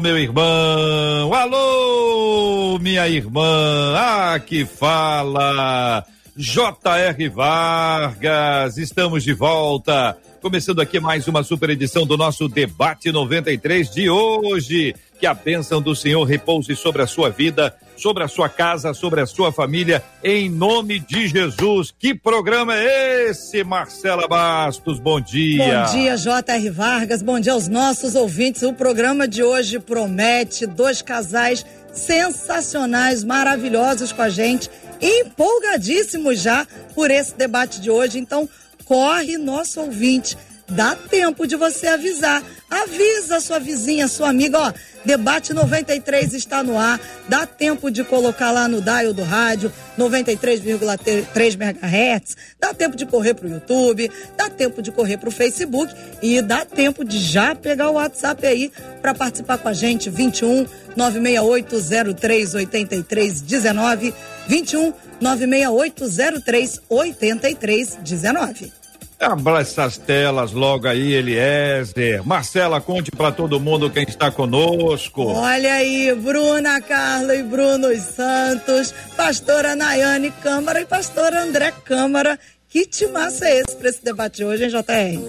meu irmão. Alô, minha irmã. Ah, que fala. J.R. Vargas. Estamos de volta. Começando aqui mais uma super edição do nosso Debate 93 de hoje. Que a bênção do Senhor repouse sobre a sua vida, sobre a sua casa, sobre a sua família, em nome de Jesus. Que programa é esse, Marcela Bastos? Bom dia. Bom dia, J.R. Vargas. Bom dia aos nossos ouvintes. O programa de hoje promete dois casais sensacionais, maravilhosos com a gente, empolgadíssimos já por esse debate de hoje. Então, corre, nosso ouvinte. Dá tempo de você avisar. Avisa a sua vizinha, sua amiga, ó. Debate 93 está no ar. Dá tempo de colocar lá no dial do rádio 93,3 MHz. Dá tempo de correr pro YouTube, dá tempo de correr pro Facebook e dá tempo de já pegar o WhatsApp aí para participar com a gente 21 96803 8319 21 96803 8319. Abra essas telas logo aí, Eliezer. Marcela, conte para todo mundo quem está conosco. Olha aí, Bruna Carla e Bruno Santos, pastora Nayane Câmara e pastor André Câmara. Que timaço é esse para esse debate hoje, hein, JR?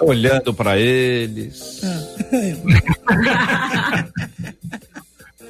Olhando para eles. Ah.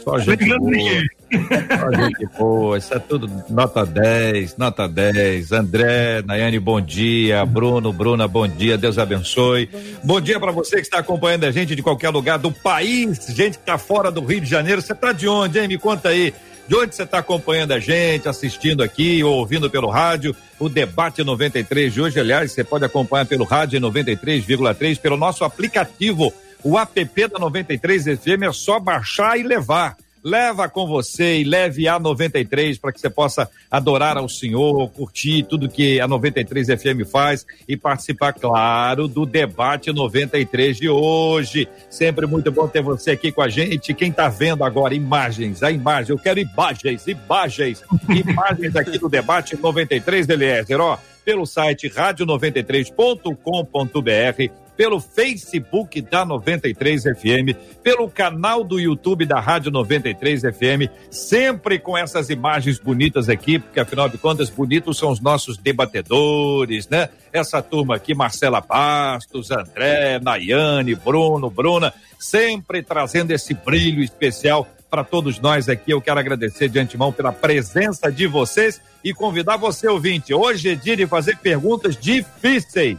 Só gente boa. Gente boa. Isso é tudo nota 10, nota 10. André, Nayane, bom dia. Bruno, Bruna, bom dia. Deus abençoe. Bom dia para você que está acompanhando a gente de qualquer lugar do país. Gente que está fora do Rio de Janeiro. Você está de onde, hein? Me conta aí. De onde você está acompanhando a gente, assistindo aqui ou ouvindo pelo rádio? O debate 93 de hoje, aliás, você pode acompanhar pelo rádio 93,3, pelo nosso aplicativo o app da 93 FM é só baixar e levar. Leva com você e leve a 93 para que você possa adorar ao Senhor, curtir tudo que a 93 FM faz e participar, claro, do debate 93 de hoje. Sempre muito bom ter você aqui com a gente. Quem está vendo agora imagens, a imagem, eu quero imagens, imagens, imagens aqui do debate 93, Eliezer, ó pelo site rádio93.com.br, pelo Facebook da 93 FM, pelo canal do YouTube da Rádio 93 FM, sempre com essas imagens bonitas aqui, porque afinal de contas, bonitos são os nossos debatedores, né? Essa turma aqui, Marcela Bastos, André, Nayane, Bruno, Bruna, sempre trazendo esse brilho especial para todos nós aqui. Eu quero agradecer de antemão pela presença de vocês e convidar você, ouvinte. Hoje é dia de fazer perguntas difíceis.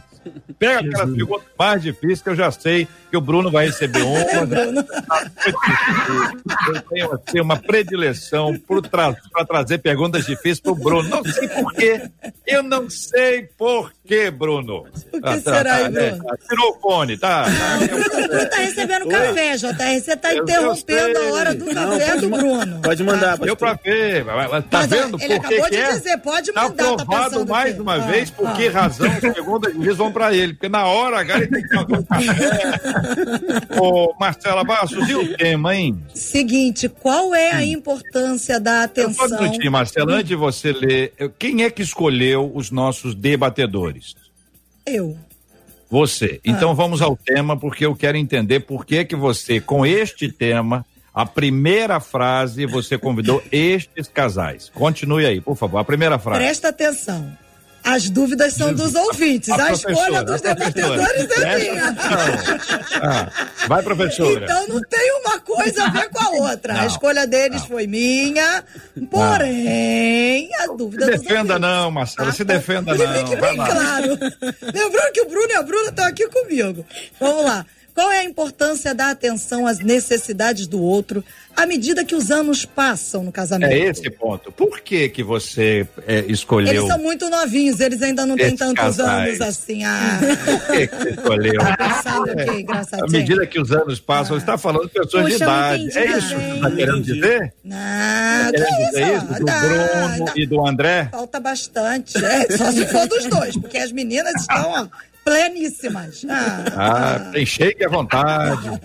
Pega aquelas perguntas mais difíceis que eu já sei que o Bruno vai receber uma. eu tenho assim, uma predileção para tra trazer perguntas difíceis para o Bruno. Não sei por quê. Eu não sei por quê, Bruno. O que ah, tá, será, tá, Bruno? É, tirou o fone, tá? o Bruno está recebendo Oi? café, JR. Você está interrompendo a hora do não, café do Bruno. Pode mandar. Deu para ver. Tá vendo ele por que acabou de é? dizer, pode tá mandar. Tá aprovado tá mais uma ah, vez por ah. que razão as perguntas difíceis vão para ele. Porque na hora, agora ele tem que um café. Ô, Marcela Bastos, e o tema, hein? Seguinte, qual é a importância da atenção? Só um minutinho, Marcela, antes de você ler, quem é que escolheu os nossos debatedores? Eu. Você. Então ah. vamos ao tema, porque eu quero entender por que que você, com este tema, a primeira frase, você convidou estes casais. Continue aí, por favor. A primeira frase. Presta atenção. As dúvidas são dos ouvintes. A, a escolha dos debatedores é minha. Ah, vai, professora. Então não tem uma coisa a ver com a outra. Não, a escolha deles não. foi minha, porém, a dúvida se defenda não, Marcela, se defenda não. Fique bem claro. Lembrando que o Bruno e a Bruna estão aqui comigo. Vamos lá. Qual é a importância da atenção às necessidades do outro à medida que os anos passam no casamento? É esse ponto. Por que que você é, escolheu? Eles são muito novinhos, eles ainda não têm tantos casais. anos assim. Ah, Por que que você escolheu? engraçado aqui, À engraçadinho. medida que os anos passam, você está falando de pessoas de Poxa, não idade. entendi É isso que você está querendo dizer? Nada, Querendo é dizer isso. isso? Do Dá, Bruno dá. e do André? Falta bastante. É, só se for dos dois, porque as meninas estão ó, pleníssimas. Ah, Ah, tem cheio à vontade.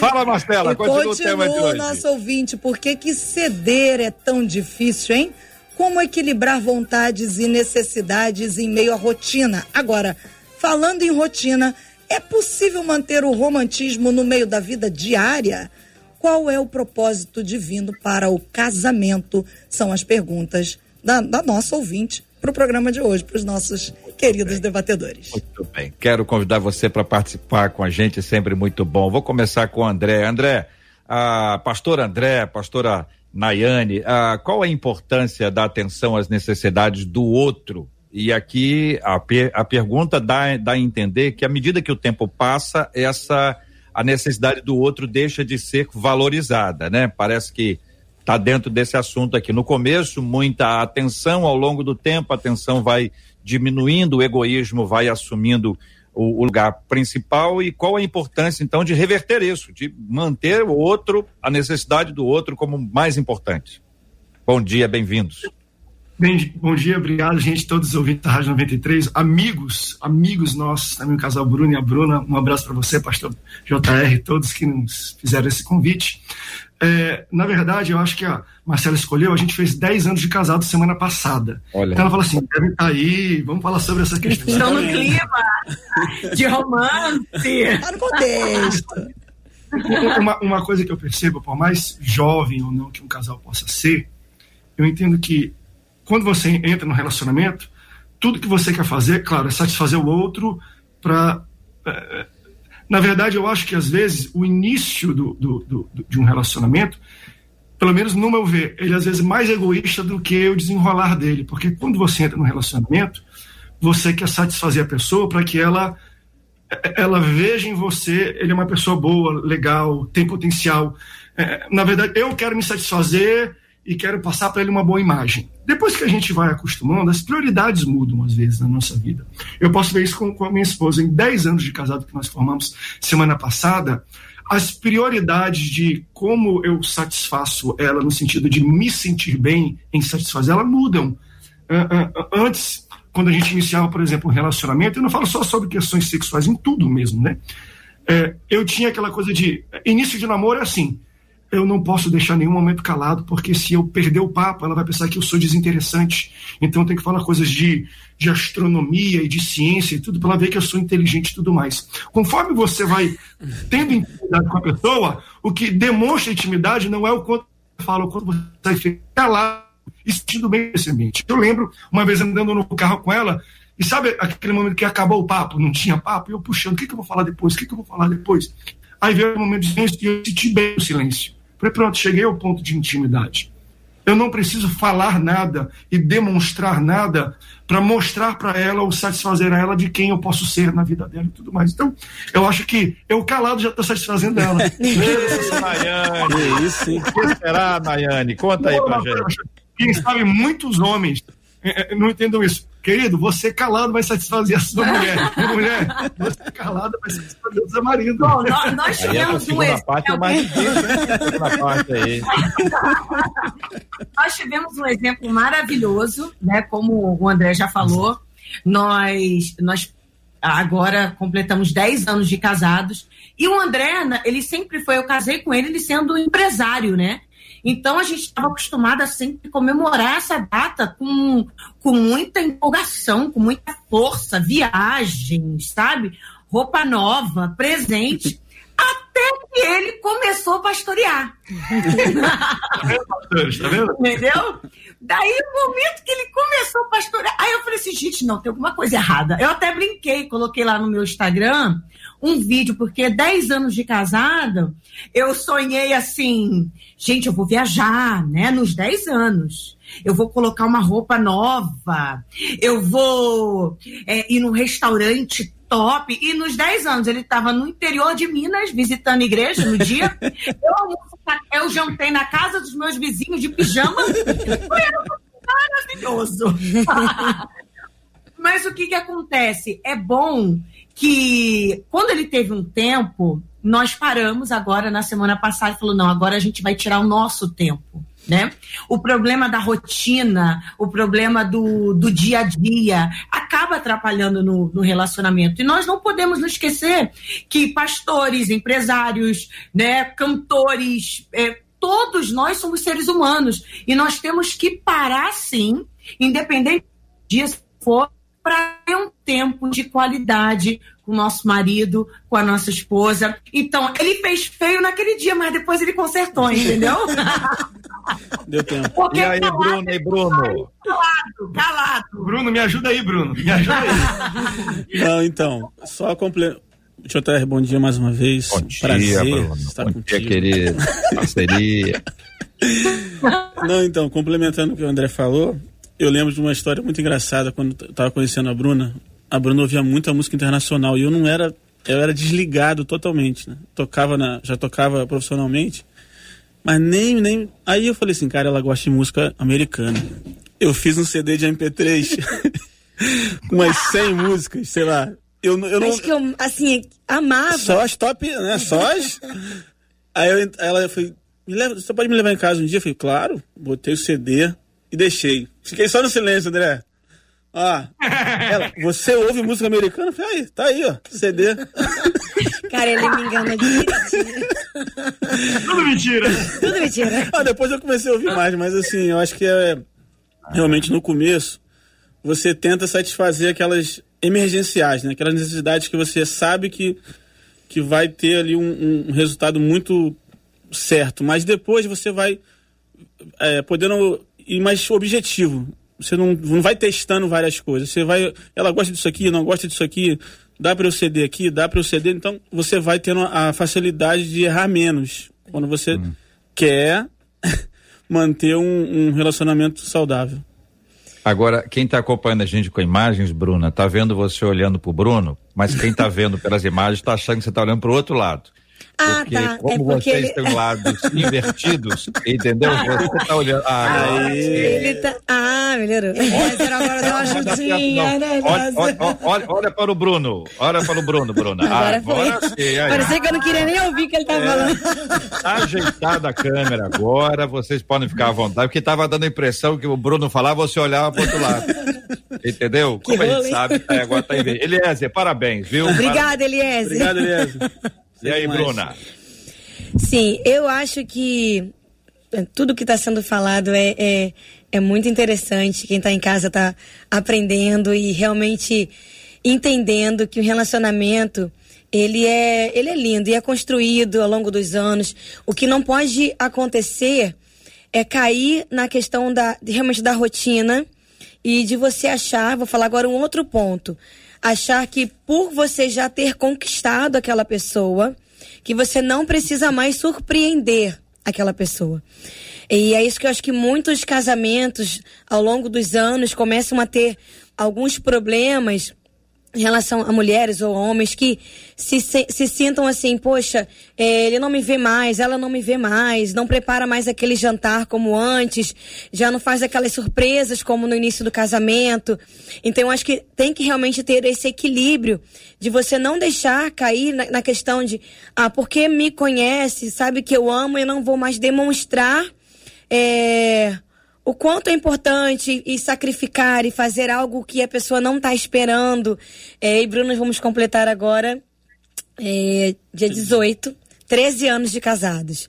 Fala, Marcela, e continua o tema de hoje. nosso ouvinte, por que que ceder é tão difícil, hein? Como equilibrar vontades e necessidades em meio à rotina? Agora, falando em rotina, é possível manter o romantismo no meio da vida diária? Qual é o propósito divino para o casamento? São as perguntas da, da nossa ouvinte para o programa de hoje, para os nossos queridos debatedores. Muito bem. Quero convidar você para participar com a gente, sempre muito bom. Vou começar com o André. André, a pastora André, pastora Nayane, a, qual a importância da atenção às necessidades do outro? E aqui a, per- a pergunta dá, dá a entender que à medida que o tempo passa, essa a necessidade do outro deixa de ser valorizada, né? Parece que está dentro desse assunto aqui. No começo, muita atenção, ao longo do tempo, a atenção vai diminuindo, o egoísmo vai assumindo o, o lugar principal. E qual a importância, então, de reverter isso, de manter o outro, a necessidade do outro como mais importante? Bom dia, bem-vindos. Bem, bom dia, obrigado, gente, todos os ouvintes da Rádio 93, amigos, amigos nossos, também o casal Bruno e a Bruna, um abraço para você, pastor JR, todos que nos fizeram esse convite. É, na verdade, eu acho que a Marcela escolheu, a gente fez 10 anos de casado semana passada. Olha. Então ela falou assim, devem estar aí, vamos falar sobre essa questão. Estão no clima de romance. Tá no contexto. uma, uma coisa que eu percebo, por mais jovem ou não que um casal possa ser, eu entendo que quando você entra no relacionamento, tudo que você quer fazer, claro, é satisfazer o outro para. Na verdade, eu acho que às vezes o início do, do, do- de um relacionamento, pelo menos no meu ver, ele às vezes é mais egoísta do que o desenrolar dele, porque quando você entra no relacionamento, você quer satisfazer a pessoa para que ela ela veja em você, ele é uma pessoa boa, legal, tem potencial. É, na verdade, eu quero me satisfazer e quero passar para ele uma boa imagem. Depois que a gente vai acostumando, as prioridades mudam às vezes na nossa vida. Eu posso ver isso com, com a minha esposa. Em 10 anos de casado que nós formamos semana passada, as prioridades de como eu satisfaço ela, no sentido de me sentir bem em satisfazer ela, mudam. Ah, ah, antes, quando a gente iniciava, por exemplo, um relacionamento, eu não falo só sobre questões sexuais, em tudo mesmo, né? É, eu tinha aquela coisa de. Início de namoro é assim. Eu não posso deixar nenhum momento calado, porque se eu perder o papo, ela vai pensar que eu sou desinteressante. Então eu tenho que falar coisas de, de astronomia e de ciência e tudo, para ela ver que eu sou inteligente e tudo mais. Conforme você vai tendo intimidade com a pessoa, o que demonstra intimidade não é o quanto eu falo, o quanto você vai ficar calado e sentindo bem esse ambiente. Eu lembro uma vez andando no carro com ela, e sabe aquele momento que acabou o papo, não tinha papo, e eu puxando, o que, que eu vou falar depois? O que, que eu vou falar depois? Aí veio o momento de silêncio e eu senti bem o silêncio. Falei, pronto, cheguei ao ponto de intimidade. Eu não preciso falar nada e demonstrar nada para mostrar para ela ou satisfazer a ela de quem eu posso ser na vida dela e tudo mais. Então, eu acho que eu calado já estou satisfazendo ela. Isso, Nayane. isso, hein? O que será, Nayane? Conta aí pra gente. Quem sabe muitos homens eh, eh, não entendam isso. Querido, você calado vai satisfazer a sua mulher. mulher, você calado vai satisfazer o seu marido. Bom, nós, nós a tivemos um parte é exemplo. mais difícil, né? Nós tivemos um exemplo maravilhoso, né? Como o André já falou, nós, nós agora completamos 10 anos de casados. E o André, ele sempre foi, eu casei com ele, ele sendo empresário, né? Então a gente estava acostumado a sempre comemorar essa data com, com muita empolgação, com muita força, viagens, sabe? Roupa nova, presente. Até que ele começou a pastorear. Tá vendo? Entendeu? Daí, o momento que ele começou a pastorear, aí eu falei assim, gente, não, tem alguma coisa errada. Eu até brinquei, coloquei lá no meu Instagram um vídeo, porque 10 anos de casada, eu sonhei assim, gente, eu vou viajar, né, nos 10 anos. Eu vou colocar uma roupa nova, eu vou é, ir num restaurante top. E nos 10 anos ele estava no interior de Minas, visitando igreja no dia. eu, eu jantei na casa dos meus vizinhos de pijama. Foi maravilhoso. Mas o que, que acontece? É bom que quando ele teve um tempo, nós paramos agora na semana passada e falou: não, agora a gente vai tirar o nosso tempo. Né? O problema da rotina, o problema do, do dia a dia, acaba atrapalhando no, no relacionamento. E nós não podemos nos esquecer que pastores, empresários, né, cantores, é, todos nós somos seres humanos. E nós temos que parar, sim, independente de for, para ter um tempo de qualidade com o nosso marido, com a nossa esposa. Então, ele fez feio naquele dia, mas depois ele consertou, entendeu? Deu tempo. Porque e aí, calado, Bruno, e Bruno? Calado, calado. Bruno, me ajuda aí, Bruno. Me ajuda aí. Não, então, só complementar. Deixa eu até bom dia mais uma vez. Bom dia, Prazer Bruno. Estar bom contigo. dia, querido. Parceria. Não, então, complementando o que o André falou, eu lembro de uma história muito engraçada quando eu estava conhecendo a Bruna. A Bruna ouvia muita música internacional e eu não era, eu era desligado totalmente, né? Tocava na, já tocava profissionalmente, mas nem nem aí eu falei assim, cara, ela gosta de música americana. Eu fiz um CD de MP3 com umas 100 músicas, sei lá. Eu, eu não Acho que eu, assim, amava. Só as top, né? Só as. aí eu, ela foi, me leva, você pode me levar em casa um dia? Eu falei, claro. Botei o CD, e deixei. Fiquei só no silêncio, André. Ah, ela, você ouve música americana? Eu falei, aí, tá aí, ó, CD. Cara, ele me engana de Tudo mentira. Tudo mentira. Ah, depois eu comecei a ouvir mais, mas assim, eu acho que é realmente no começo você tenta satisfazer aquelas emergenciais, né? Aquelas necessidades que você sabe que, que vai ter ali um, um resultado muito certo, mas depois você vai é, podendo e mais objetivo. Você não, não vai testando várias coisas. Você vai, ela gosta disso aqui, não gosta disso aqui, dá para eu ceder aqui, dá para eu ceder. Então você vai tendo a facilidade de errar menos quando você hum. quer manter um, um, relacionamento saudável. Agora, quem está acompanhando a gente com imagens, Bruna, está vendo você olhando para o Bruno, mas quem está vendo pelas imagens está achando que você está olhando para o outro lado. Ah, porque tá. como é porque vocês ele... têm lados invertidos, entendeu? Você tá olhando. Ah, ah ele tá. Ah, melhorou. Eliezer agora deu uma ajudinha, né? Olha, olha, olha, olha, para o Bruno. Olha para o Bruno, Bruna. Agora, agora foi. sim. Parecia que eu não queria nem ouvir o que ele tava é, falando. Tá ajeitada a câmera agora, vocês podem ficar à vontade, porque tava dando a impressão que o Bruno falava, você olhava para outro lado. Entendeu? Que Como a gente sabe, tá, agora tá em vez. Eliezer, parabéns, viu? Obrigada, Eliezer. Obrigado, Eliezer. E aí, Bruna? Sim, eu acho que tudo que está sendo falado é, é, é, muito interessante. Quem está em casa está aprendendo e realmente entendendo que o relacionamento ele é, ele é lindo e é construído ao longo dos anos. O que não pode acontecer é cair na questão da realmente da rotina e de você achar, vou falar agora um outro ponto achar que por você já ter conquistado aquela pessoa, que você não precisa mais surpreender aquela pessoa. E é isso que eu acho que muitos casamentos ao longo dos anos começam a ter alguns problemas em relação a mulheres ou homens que se, se, se sintam assim, poxa, é, ele não me vê mais, ela não me vê mais, não prepara mais aquele jantar como antes, já não faz aquelas surpresas como no início do casamento. Então, acho que tem que realmente ter esse equilíbrio de você não deixar cair na, na questão de, ah, porque me conhece, sabe que eu amo e não vou mais demonstrar. É, o quanto é importante e sacrificar e fazer algo que a pessoa não está esperando. É, e Bruno, vamos completar agora, é, dia 18, 13 anos de casados.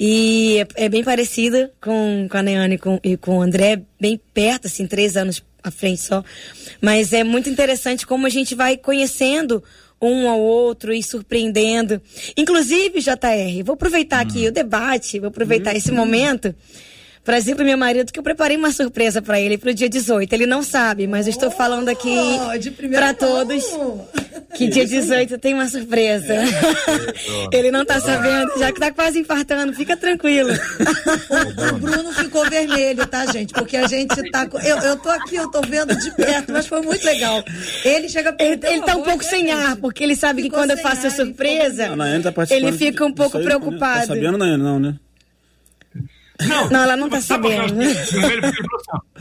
E é, é bem parecida com, com a Neane e com, e com o André, bem perto, assim, três anos à frente só. Mas é muito interessante como a gente vai conhecendo um ao outro e surpreendendo. Inclusive, JR, vou aproveitar hum. aqui o debate, vou aproveitar hum. esse momento por exemplo, meu marido, que eu preparei uma surpresa para ele pro dia 18. Ele não sabe, mas eu estou falando aqui oh, para todos. que dia 18 tem uma surpresa. É, Ele não tá sabendo, já que tá quase infartando, fica tranquilo. o Bruno ficou vermelho, tá, gente? Porque a gente tá. Eu, eu tô aqui, eu tô vendo de perto, mas foi muito legal. Ele chega Ele, ele tá um pouco sem ar, porque ele sabe ficou que quando eu faço a surpresa, tá ele fica um pouco preocupado. Tá sabendo, Nayane, não, né? Não, não, ela não tá sabendo. Assim,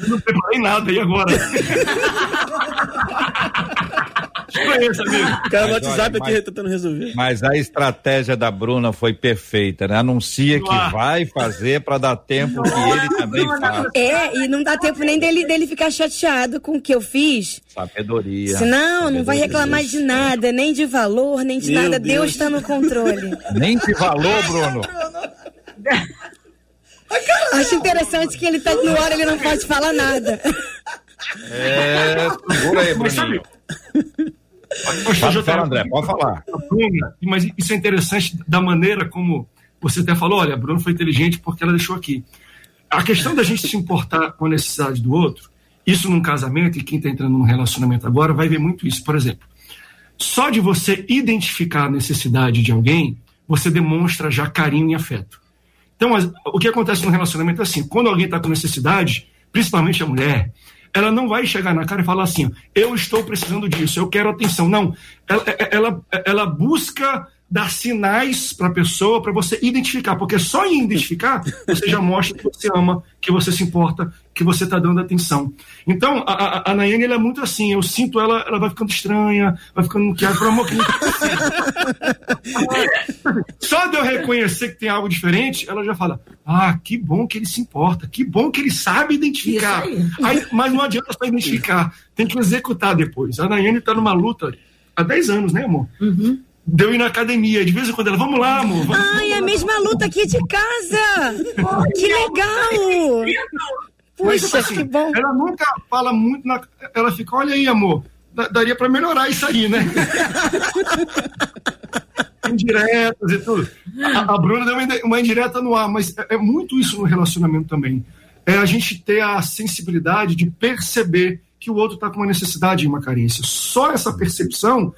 eu não preparei nada, e agora? Conheço, amigo. cara no WhatsApp aqui mas, tentando resolver. Mas a estratégia da Bruna foi perfeita, né? Anuncia que vai fazer para dar tempo que ele também faça. É, e não dá tempo nem dele, dele ficar chateado com o que eu fiz. Sabedoria. Senão, não vai reclamar de nada, nem de valor, nem de Meu nada. Deus está no controle. Nem de valor, Bruno. Acho interessante que ele tá no ar, ele não pode falar nada. É, segura aí, Bruninho. Pode falar, André, pode falar. Mas isso é interessante da maneira como você até falou, olha, a Bruna foi inteligente porque ela deixou aqui. A questão da gente se importar com a necessidade do outro, isso num casamento, e quem está entrando num relacionamento agora vai ver muito isso. Por exemplo, só de você identificar a necessidade de alguém, você demonstra já carinho e afeto. Então, o que acontece no relacionamento é assim: quando alguém está com necessidade, principalmente a mulher, ela não vai chegar na cara e falar assim: eu estou precisando disso, eu quero atenção. Não, ela, ela, ela busca dar sinais para a pessoa para você identificar, porque só em identificar você já mostra que você ama, que você se importa, que você está dando atenção. Então, a, a, a Nayane ela é muito assim, eu sinto ela, ela vai ficando estranha, vai ficando quieto, por amor que Só de eu reconhecer que tem algo diferente, ela já fala: Ah, que bom que ele se importa, que bom que ele sabe identificar. Aí. Aí, mas não adianta só identificar, tem que executar depois. A Nayane está numa luta há 10 anos, né, amor? Uhum deu ir na academia. De vez em quando ela, vamos lá, amor. Vamos, Ai, vamos a mesma luta aqui de casa. que legal. Puxa, assim, que bom. Ela nunca fala muito, na, ela fica, olha aí, amor, daria para melhorar isso aí, né? indiretas e tudo. A, a Bruna deu uma, uma indireta no ar, mas é, é muito isso no relacionamento também. É a gente ter a sensibilidade de perceber que o outro está com uma necessidade e uma carência. Só essa percepção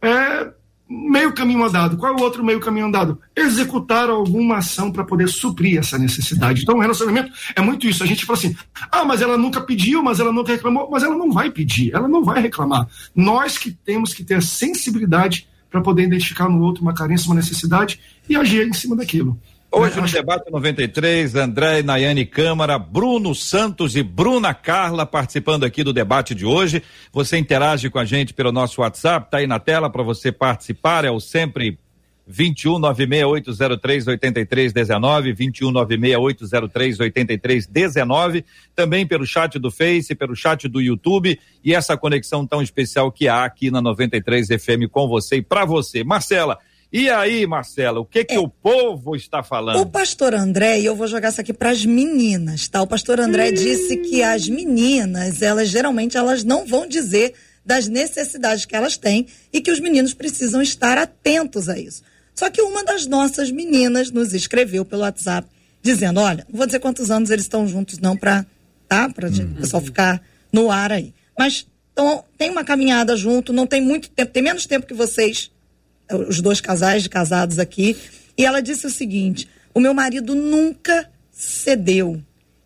é meio caminho andado. Qual é o outro meio caminho andado? Executar alguma ação para poder suprir essa necessidade. Então, o relacionamento é muito isso. A gente fala assim: ah, mas ela nunca pediu, mas ela nunca reclamou, mas ela não vai pedir, ela não vai reclamar. Nós que temos que ter a sensibilidade para poder identificar no outro uma carência, uma necessidade e agir em cima daquilo. Hoje no debate 93, André e Nayane Câmara, Bruno Santos e Bruna Carla participando aqui do debate de hoje. Você interage com a gente pelo nosso WhatsApp, tá aí na tela para você participar, é o sempre 21 96803 8319, 21 96803 8319, também pelo chat do Face, pelo chat do YouTube e essa conexão tão especial que há aqui na 93 FM com você e para você. Marcela, e aí, Marcela, o que que é, o povo está falando? O pastor André, e eu vou jogar isso aqui para as meninas, tá? O pastor André hum. disse que as meninas, elas geralmente elas não vão dizer das necessidades que elas têm e que os meninos precisam estar atentos a isso. Só que uma das nossas meninas nos escreveu pelo WhatsApp dizendo, olha, não vou dizer quantos anos eles estão juntos não para, tá? Para hum. o pessoal ficar no ar aí. Mas então, tem uma caminhada junto, não tem muito tempo, tem menos tempo que vocês os dois casais de casados aqui, e ela disse o seguinte: o meu marido nunca cedeu.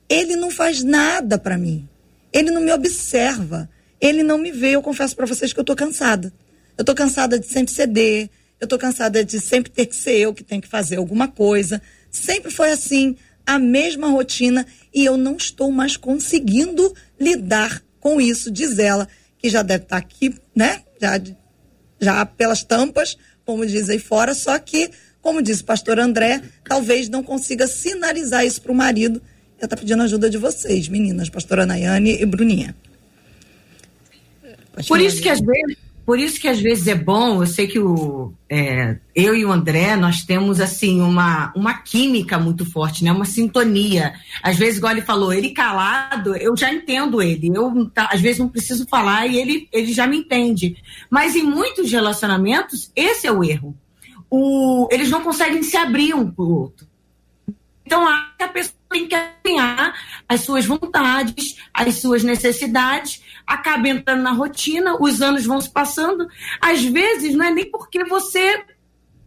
Ele não faz nada para mim. Ele não me observa. Ele não me vê. Eu confesso para vocês que eu tô cansada. Eu tô cansada de sempre ceder. Eu tô cansada de sempre ter que ser eu que tenho que fazer alguma coisa. Sempre foi assim, a mesma rotina e eu não estou mais conseguindo lidar com isso, diz ela, que já deve estar tá aqui, né? Já já pelas tampas, como diz aí fora, só que, como disse o pastor André, talvez não consiga sinalizar isso para o marido. Eu estou pedindo ajuda de vocês, meninas, pastora Nayane e Bruninha. Por isso que às vezes por isso que às vezes é bom, eu sei que o, é, eu e o André, nós temos assim uma, uma química muito forte, né? uma sintonia. Às vezes, igual ele falou, ele calado, eu já entendo ele. Eu tá, às vezes não preciso falar e ele, ele já me entende. Mas em muitos relacionamentos, esse é o erro. O, eles não conseguem se abrir um para o outro. Então, a pessoa tem que alinhar as suas vontades, as suas necessidades, acaba entrando na rotina, os anos vão se passando. Às vezes, não é nem porque você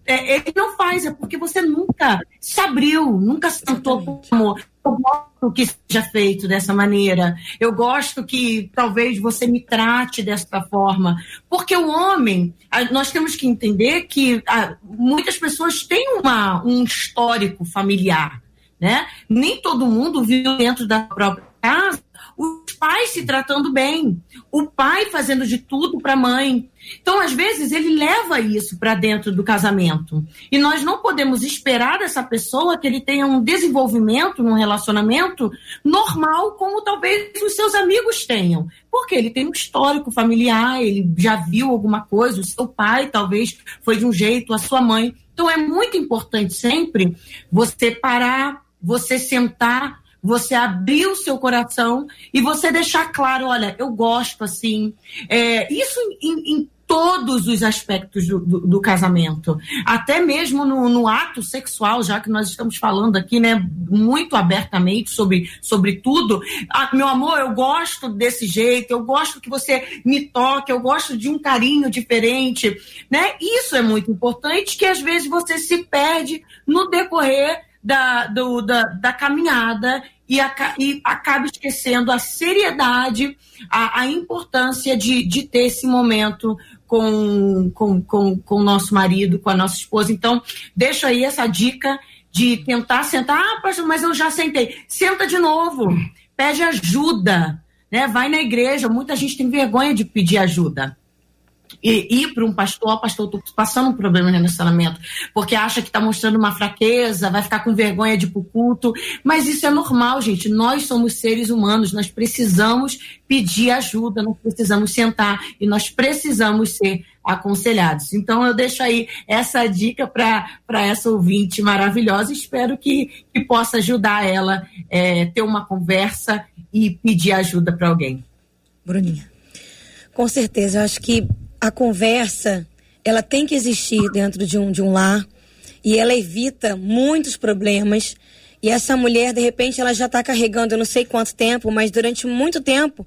é, ele não faz, é porque você nunca se abriu, nunca sentou com amor. Eu gosto que seja feito dessa maneira. Eu gosto que talvez você me trate dessa forma. Porque o homem, nós temos que entender que muitas pessoas têm uma, um histórico familiar. Né? Nem todo mundo vive dentro da própria casa pais se tratando bem, o pai fazendo de tudo para a mãe. Então, às vezes, ele leva isso para dentro do casamento. E nós não podemos esperar dessa pessoa que ele tenha um desenvolvimento num relacionamento normal, como talvez os seus amigos tenham. Porque ele tem um histórico familiar, ele já viu alguma coisa, o seu pai talvez foi de um jeito, a sua mãe. Então, é muito importante sempre você parar, você sentar você abrir o seu coração e você deixar claro, olha, eu gosto assim. É, isso em, em todos os aspectos do, do, do casamento, até mesmo no, no, ato sexual, já que nós estamos falando aqui, né, muito abertamente sobre, sobre tudo. Ah, meu amor, eu gosto desse jeito, eu gosto que você me toque, eu gosto de um carinho diferente, né? Isso é muito importante, que às vezes você se perde no decorrer da, do, da, da caminhada e, a, e acaba esquecendo a seriedade, a, a importância de, de ter esse momento com, com, com, com o nosso marido, com a nossa esposa. Então, deixa aí essa dica de tentar sentar. Ah, mas eu já sentei. Senta de novo, pede ajuda, né? Vai na igreja. Muita gente tem vergonha de pedir ajuda e ir para um pastor, pastor, estou passando um problema no relacionamento, porque acha que está mostrando uma fraqueza, vai ficar com vergonha de ir culto. Mas isso é normal, gente. Nós somos seres humanos, nós precisamos pedir ajuda, nós precisamos sentar e nós precisamos ser aconselhados. Então eu deixo aí essa dica para essa ouvinte maravilhosa. Espero que, que possa ajudar ela é, ter uma conversa e pedir ajuda para alguém. Bruninha. Com certeza, eu acho que a conversa ela tem que existir dentro de um, de um lar e ela evita muitos problemas. E essa mulher, de repente, ela já está carregando, eu não sei quanto tempo, mas durante muito tempo,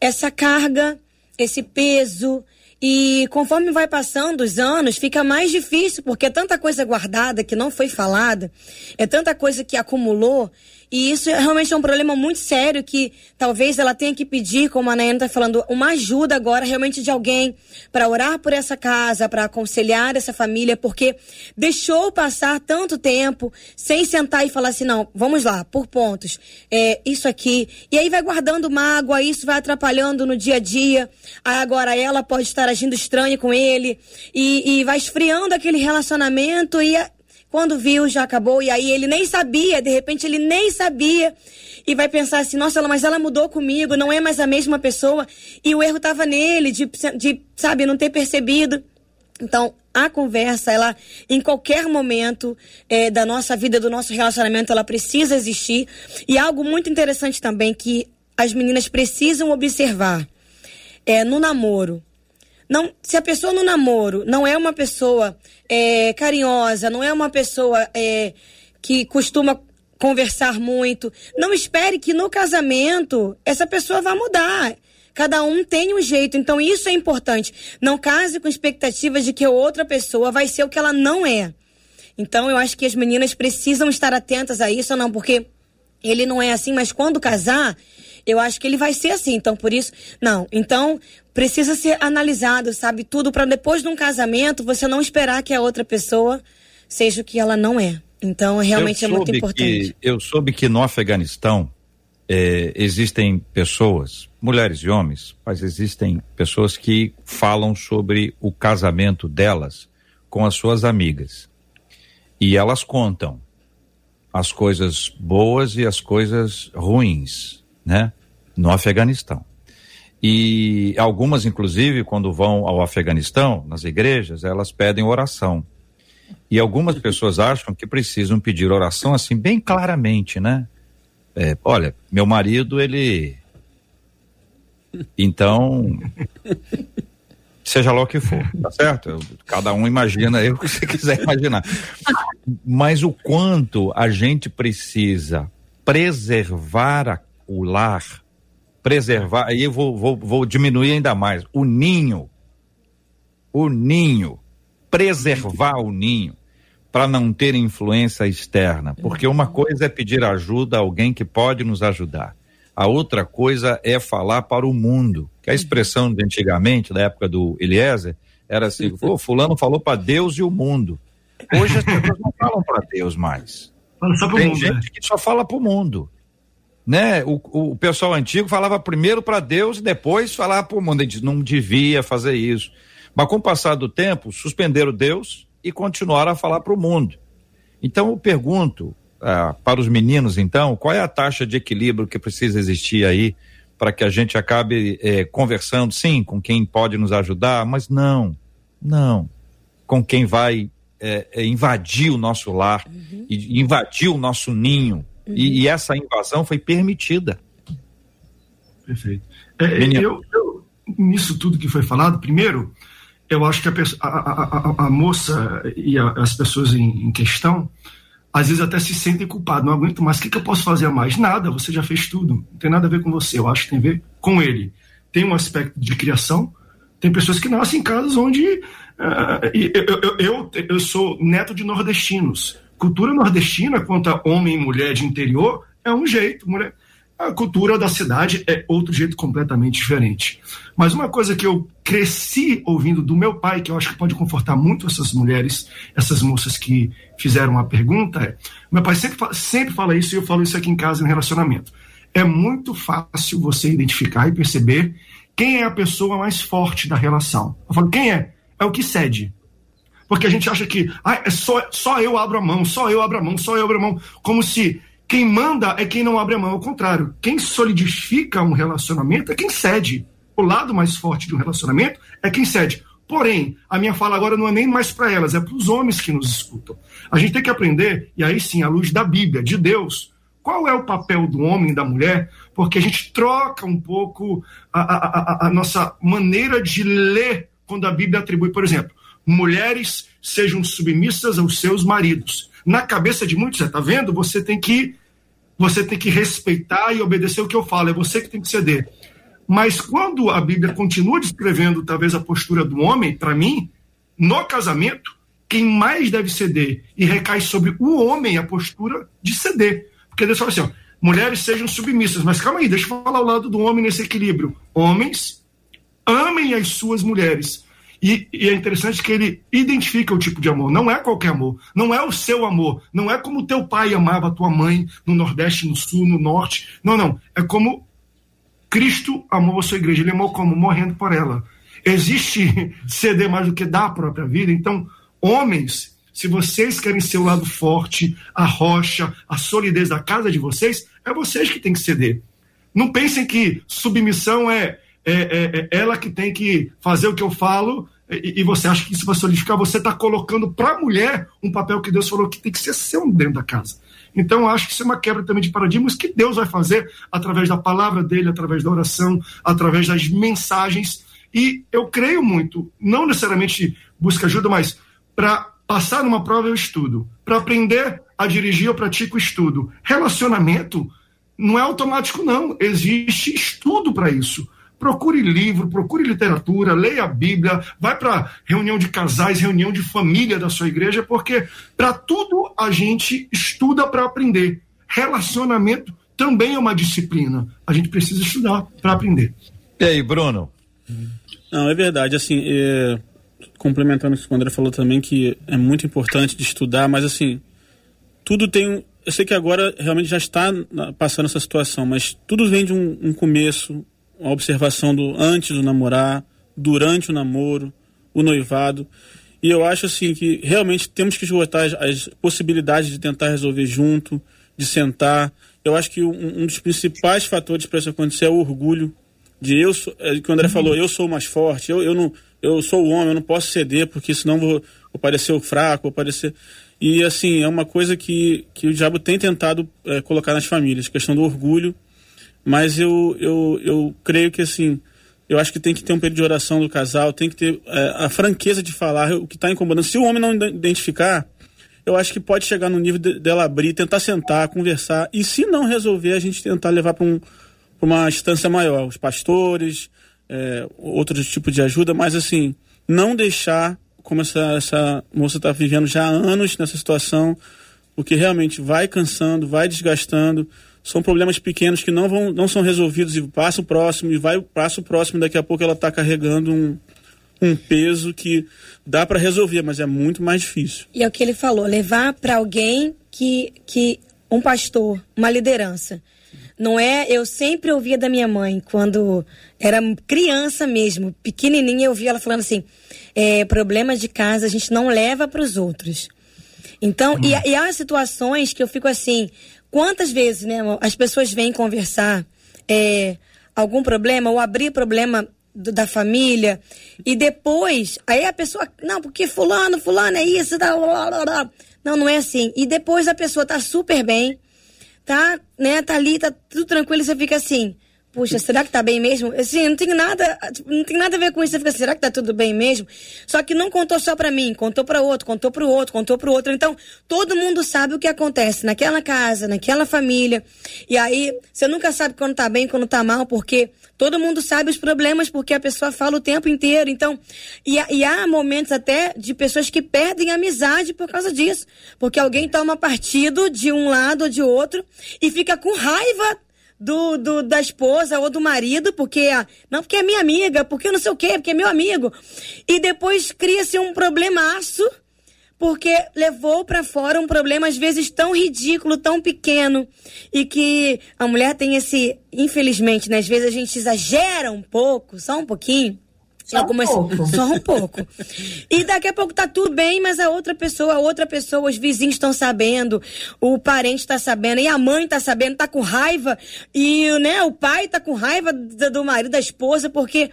essa carga, esse peso. E conforme vai passando os anos, fica mais difícil, porque é tanta coisa guardada que não foi falada, é tanta coisa que acumulou e isso é realmente é um problema muito sério que talvez ela tenha que pedir, como a Nayana está falando, uma ajuda agora realmente de alguém para orar por essa casa, para aconselhar essa família, porque deixou passar tanto tempo sem sentar e falar assim, não, vamos lá, por pontos, é, isso aqui. E aí vai guardando mágoa, isso vai atrapalhando no dia a dia. Aí agora ela pode estar agindo estranho com ele e, e vai esfriando aquele relacionamento e quando viu, já acabou. E aí ele nem sabia, de repente ele nem sabia. E vai pensar assim, nossa, mas ela mudou comigo, não é mais a mesma pessoa. E o erro estava nele, de, de, sabe, não ter percebido. Então, a conversa, ela, em qualquer momento é, da nossa vida, do nosso relacionamento, ela precisa existir. E algo muito interessante também que as meninas precisam observar é no namoro. Não, se a pessoa no namoro não é uma pessoa é, carinhosa, não é uma pessoa é, que costuma conversar muito, não espere que no casamento essa pessoa vá mudar. Cada um tem um jeito, então isso é importante. Não case com expectativas de que outra pessoa vai ser o que ela não é. Então eu acho que as meninas precisam estar atentas a isso, não, porque ele não é assim, mas quando casar, eu acho que ele vai ser assim. Então, por isso, não. Então, precisa ser analisado, sabe? Tudo para depois de um casamento você não esperar que a outra pessoa seja o que ela não é. Então, realmente é muito importante. Que, eu soube que no Afeganistão é, existem pessoas, mulheres e homens, mas existem pessoas que falam sobre o casamento delas com as suas amigas. E elas contam as coisas boas e as coisas ruins, né? No Afeganistão. E algumas, inclusive, quando vão ao Afeganistão, nas igrejas, elas pedem oração. E algumas pessoas acham que precisam pedir oração assim, bem claramente, né? É, olha, meu marido, ele. Então. Seja lá o que for, tá certo? Cada um imagina aí o que você quiser imaginar. Mas o quanto a gente precisa preservar o lar preservar, aí eu vou, vou, vou diminuir ainda mais, o ninho, o ninho, preservar o ninho para não ter influência externa, porque uma coisa é pedir ajuda a alguém que pode nos ajudar. A outra coisa é falar para o mundo, que a expressão de antigamente, da época do Eliezer, era assim, oh, fulano falou para Deus e o mundo. Hoje as pessoas não falam para Deus mais. Tem mundo, gente né? que só fala para o mundo. Né? O, o pessoal antigo falava primeiro para Deus e depois falava para o mundo. A gente não devia fazer isso. Mas com o passar do tempo, suspenderam Deus e continuaram a falar para o mundo. Então eu pergunto ah, para os meninos, então, qual é a taxa de equilíbrio que precisa existir aí para que a gente acabe eh, conversando, sim, com quem pode nos ajudar, mas não, não, com quem vai eh, eh, invadir o nosso lar, uhum. e invadir o nosso ninho. Uhum. E, e, essa invasão foi permitida. Perfeito. É, eu, eu, nisso tudo que foi falado, primeiro, eu acho que a, a, a, a moça e as pessoas em, em, questão, às vezes até se sentem culpadas, não aguento mais, o que, que eu posso fazer mais? Nada, você já fez tudo, não tem nada a ver com você, eu acho que tem a ver com ele. Tem um aspecto de criação, tem pessoas que nascem em casas onde. Uh, eu, eu, eu, eu sou neto de nordestinos. Cultura nordestina, quanto a homem e mulher de interior, é um jeito. Mulher, a cultura da cidade é outro jeito completamente diferente. Mas uma coisa que eu cresci ouvindo do meu pai, que eu acho que pode confortar muito essas mulheres, essas moças que fizeram a pergunta, é: meu pai sempre, sempre fala isso e eu falo isso aqui em casa no relacionamento. É muito fácil você identificar e perceber quem é a pessoa mais forte da relação. Eu falo, quem é? É o que cede. Porque a gente acha que ah, é só, só eu abro a mão, só eu abro a mão, só eu abro a mão. Como se quem manda é quem não abre a mão, ao contrário. Quem solidifica um relacionamento é quem cede. O lado mais forte de um relacionamento é quem cede. Porém, a minha fala agora não é nem mais para elas, é para os homens que nos escutam. A gente tem que aprender, e aí sim, à luz da Bíblia, de Deus, qual é o papel do homem e da mulher, porque a gente troca um pouco a, a, a, a nossa maneira de ler quando a Bíblia atribui, por exemplo, mulheres sejam submissas aos seus maridos. Na cabeça de muitos, está vendo? Você tem que você tem que respeitar e obedecer o que eu falo, é você que tem que ceder. Mas quando a Bíblia continua descrevendo talvez a postura do homem, para mim, no casamento, quem mais deve ceder e recai sobre o homem a postura de ceder. Porque Deus fala assim: ó, mulheres sejam submissas, mas calma aí, deixa eu falar o lado do homem nesse equilíbrio. Homens, amem as suas mulheres e, e, é interessante que ele identifica o tipo de amor. Não é qualquer amor. Não é o seu amor. Não é como teu pai amava tua mãe no Nordeste, no Sul, no Norte. Não, não. É como Cristo amou a sua igreja. Ele amou como? Morrendo por ela. Existe ceder mais do que dar a própria vida. Então, homens, se vocês querem ser o lado forte, a rocha, a solidez da casa de vocês, é vocês que têm que ceder. Não pensem que submissão é é, é, é, ela que tem que fazer o que eu falo e, você acha que isso vai solidificar, você está colocando para a mulher um papel que Deus falou que tem que ser seu dentro da casa. Então, acho que isso é uma quebra também de paradigmas que Deus vai fazer através da palavra dele, através da oração, através das mensagens. E eu creio muito, não necessariamente busca ajuda, mas para passar numa prova eu estudo. Para aprender a dirigir eu pratico estudo. Relacionamento não é automático, não. Existe estudo para isso procure livro, procure literatura, leia a Bíblia, vai para reunião de casais, reunião de família da sua igreja, porque para tudo a gente estuda para aprender. Relacionamento também é uma disciplina. A gente precisa estudar para aprender. E aí, Bruno? Não, é verdade. Assim, é... complementando o que o André falou também, que é muito importante de estudar, mas assim, tudo tem. Eu sei que agora realmente já está passando essa situação, mas tudo vem de um, um começo, a observação do antes do namorar, durante o namoro, o noivado. E eu acho assim que realmente temos que esgotar as, as possibilidades de tentar resolver junto, de sentar. Eu acho que um, um dos principais fatores para isso acontecer é o orgulho. De eu, é, que o André uhum. falou, eu sou mais forte, eu, eu, não, eu sou o homem, eu não posso ceder, porque senão vou, vou parecer o fraco, vou parecer. E assim, é uma coisa que, que o diabo tem tentado é, colocar nas famílias, questão do orgulho mas eu, eu, eu creio que assim, eu acho que tem que ter um período de oração do casal, tem que ter é, a franqueza de falar o que está incomodando. Se o homem não identificar, eu acho que pode chegar no nível de, dela abrir, tentar sentar, conversar, e se não resolver, a gente tentar levar para um, uma instância maior, os pastores, é, outros tipos de ajuda, mas assim, não deixar, como essa, essa moça está vivendo já há anos nessa situação, o que realmente vai cansando, vai desgastando, são problemas pequenos que não vão não são resolvidos e passa o próximo e vai o próximo daqui a pouco ela está carregando um, um peso que dá para resolver mas é muito mais difícil. E é o que ele falou levar para alguém que que um pastor uma liderança. Não é eu sempre ouvia da minha mãe quando era criança mesmo pequenininha eu ouvia ela falando assim é, de casa a gente não leva para os outros então, hum. e, e há situações que eu fico assim, Quantas vezes, né, as pessoas vêm conversar é, algum problema ou abrir problema do, da família e depois, aí a pessoa, não, porque fulano, fulano é isso, tá, blá, blá, blá. não, não é assim. E depois a pessoa tá super bem, tá, né, tá ali, tá tudo tranquilo e você fica assim, Puxa, será que tá bem mesmo? Assim, não tem nada, não tem nada a ver com isso. Você fica, será que tá tudo bem mesmo? Só que não contou só para mim, contou para outro, contou para o outro, contou para o outro. Então, todo mundo sabe o que acontece naquela casa, naquela família. E aí, você nunca sabe quando tá bem, quando tá mal, porque todo mundo sabe os problemas, porque a pessoa fala o tempo inteiro. Então, e, e há momentos até de pessoas que perdem amizade por causa disso. Porque alguém toma partido de um lado ou de outro e fica com raiva do, do, da esposa ou do marido, porque não porque é minha amiga, porque não sei o quê, porque é meu amigo. E depois cria-se um problemaço, porque levou para fora um problema às vezes tão ridículo, tão pequeno, e que a mulher tem esse, infelizmente, né, às vezes a gente exagera um pouco, só um pouquinho só um pouco. Só um pouco. E daqui a pouco tá tudo bem, mas a outra pessoa, a outra pessoa, os vizinhos estão sabendo, o parente está sabendo, e a mãe está sabendo, tá com raiva, e né, o pai tá com raiva do marido, da esposa, porque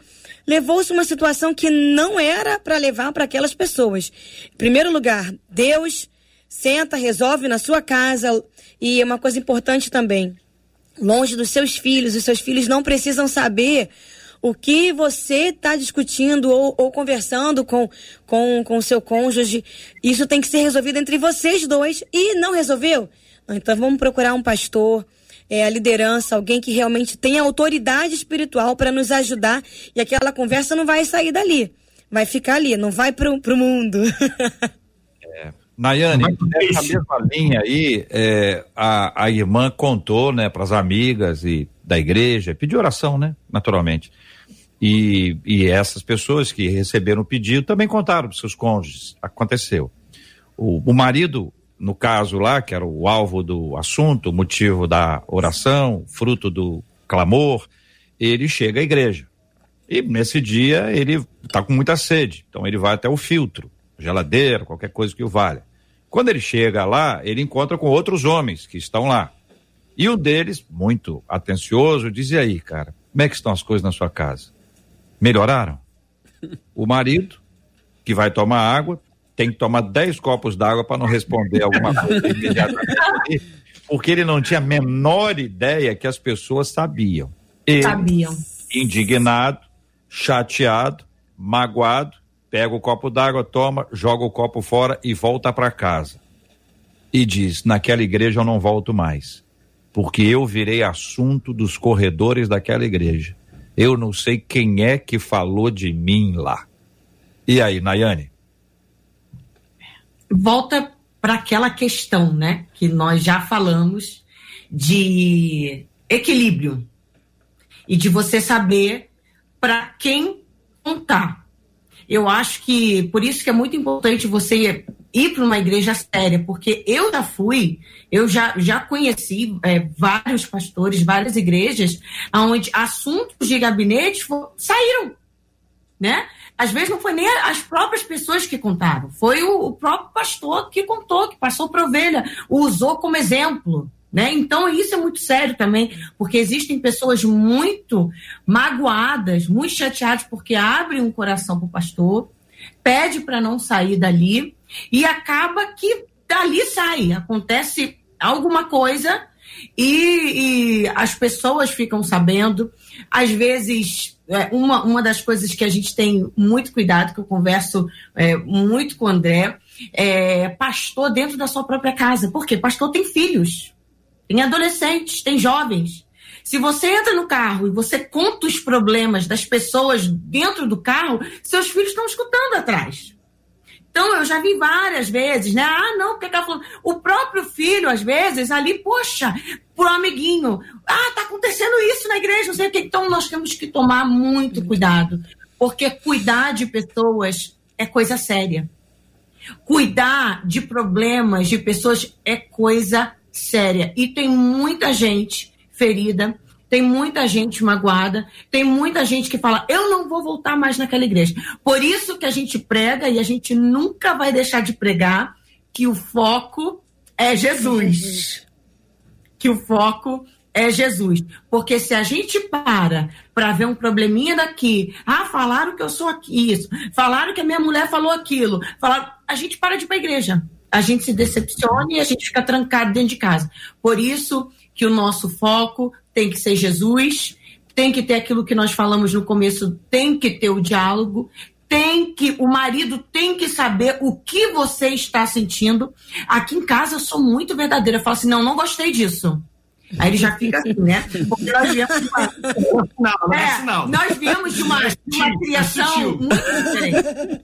levou-se uma situação que não era para levar para aquelas pessoas. Em primeiro lugar, Deus senta, resolve na sua casa, e é uma coisa importante também, longe dos seus filhos, os seus filhos não precisam saber o que você está discutindo ou, ou, conversando com com com seu cônjuge, isso tem que ser resolvido entre vocês dois. E não resolveu? Então vamos procurar um pastor, é, a liderança, alguém que realmente tenha autoridade espiritual para nos ajudar e aquela conversa não vai sair dali. Vai ficar ali, não vai para o mundo. é. Nayane, nessa mesma linha aí, é, a, a irmã contou né, para as amigas e da igreja, pediu oração, né? Naturalmente. E, e essas pessoas que receberam o pedido também contaram para seus cônjuges. Aconteceu. O, o marido, no caso lá, que era o alvo do assunto, o motivo da oração, fruto do clamor, ele chega à igreja. E nesse dia ele está com muita sede, então ele vai até o filtro, geladeira, qualquer coisa que o valha. Quando ele chega lá, ele encontra com outros homens que estão lá. E um deles, muito atencioso, dizia aí, cara, como é que estão as coisas na sua casa? Melhoraram. O marido, que vai tomar água, tem que tomar 10 copos d'água para não responder alguma coisa imediatamente, porque ele não tinha a menor ideia que as pessoas sabiam. Ele, sabiam. Indignado, chateado, magoado, pega o copo d'água, toma, joga o copo fora e volta para casa. E diz: naquela igreja eu não volto mais, porque eu virei assunto dos corredores daquela igreja. Eu não sei quem é que falou de mim lá. E aí, Nayane? Volta para aquela questão, né, que nós já falamos de equilíbrio e de você saber para quem contar. Eu acho que por isso que é muito importante você ir para uma igreja séria, porque eu já fui, eu já, já conheci é, vários pastores, várias igrejas, onde assuntos de gabinete saíram, né? Às vezes não foi nem as próprias pessoas que contaram, foi o, o próprio pastor que contou, que passou para ovelha, usou como exemplo. Né? Então, isso é muito sério também, porque existem pessoas muito magoadas, muito chateadas, porque abrem um coração para o pastor, pede para não sair dali, e acaba que dali sai, acontece alguma coisa e, e as pessoas ficam sabendo. Às vezes, é, uma, uma das coisas que a gente tem muito cuidado, que eu converso é, muito com o André, é pastor dentro da sua própria casa. Por quê? Pastor tem filhos, tem adolescentes, tem jovens. Se você entra no carro e você conta os problemas das pessoas dentro do carro, seus filhos estão escutando atrás. Então, eu já vi várias vezes, né? Ah, não, porque tá falando. O próprio filho, às vezes, ali, poxa, pro amiguinho. Ah, tá acontecendo isso na igreja, não sei o que. Então, nós temos que tomar muito cuidado. Porque cuidar de pessoas é coisa séria. Cuidar de problemas de pessoas é coisa séria. E tem muita gente ferida, tem muita gente magoada, tem muita gente que fala: eu não vou voltar mais naquela igreja. Por isso que a gente prega e a gente nunca vai deixar de pregar que o foco é Jesus. Que o foco é Jesus. Porque se a gente para para ver um probleminha daqui, ah, falaram que eu sou aqui, isso, falaram que a minha mulher falou aquilo, falaram, a gente para de ir para a igreja. A gente se decepciona e a gente fica trancado dentro de casa. Por isso que o nosso foco tem que ser Jesus, tem que ter aquilo que nós falamos no começo, tem que ter o diálogo, tem que o marido tem que saber o que você está sentindo. Aqui em casa eu sou muito verdadeira, eu falo assim: "Não, não gostei disso". Aí ele já fica assim, né? Porque nós viemos de uma, é, nós viemos de uma, de uma criação muito diferente.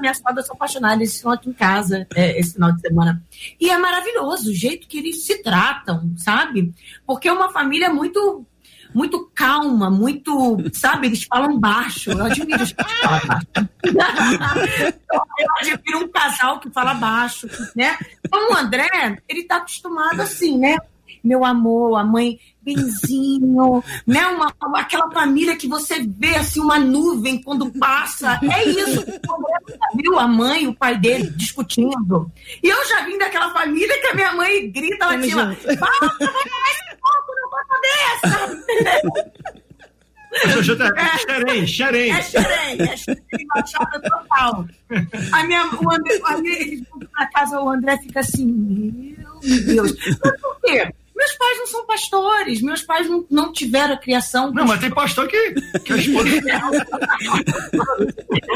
A minha sogra, eu sou apaixonada, eles estão aqui em casa é, esse final de semana. E é maravilhoso o jeito que eles se tratam, sabe? Porque é uma família muito muito calma, muito, sabe, eles falam baixo. Eu admiro os Eu admiro um casal que fala baixo, né? Então o André, ele tá acostumado assim, né? meu amor, a mãe benzinho, né? Uma, aquela família que você vê assim uma nuvem quando passa. É isso. Viu a mãe e o pai dele discutindo. E eu já vim daquela família que a minha mãe grita lá de cima: Fala, esse pouco, não vou poder, É xerém, xerém. É xerém, é xerém, machada total. A minha, o André, a minha, eles vão pra casa, o André fica assim, meu Deus. Mas por quê? Meus pais não são pastores, meus pais não, não tiveram a criação. Não, mas tem pastor que, que esposa.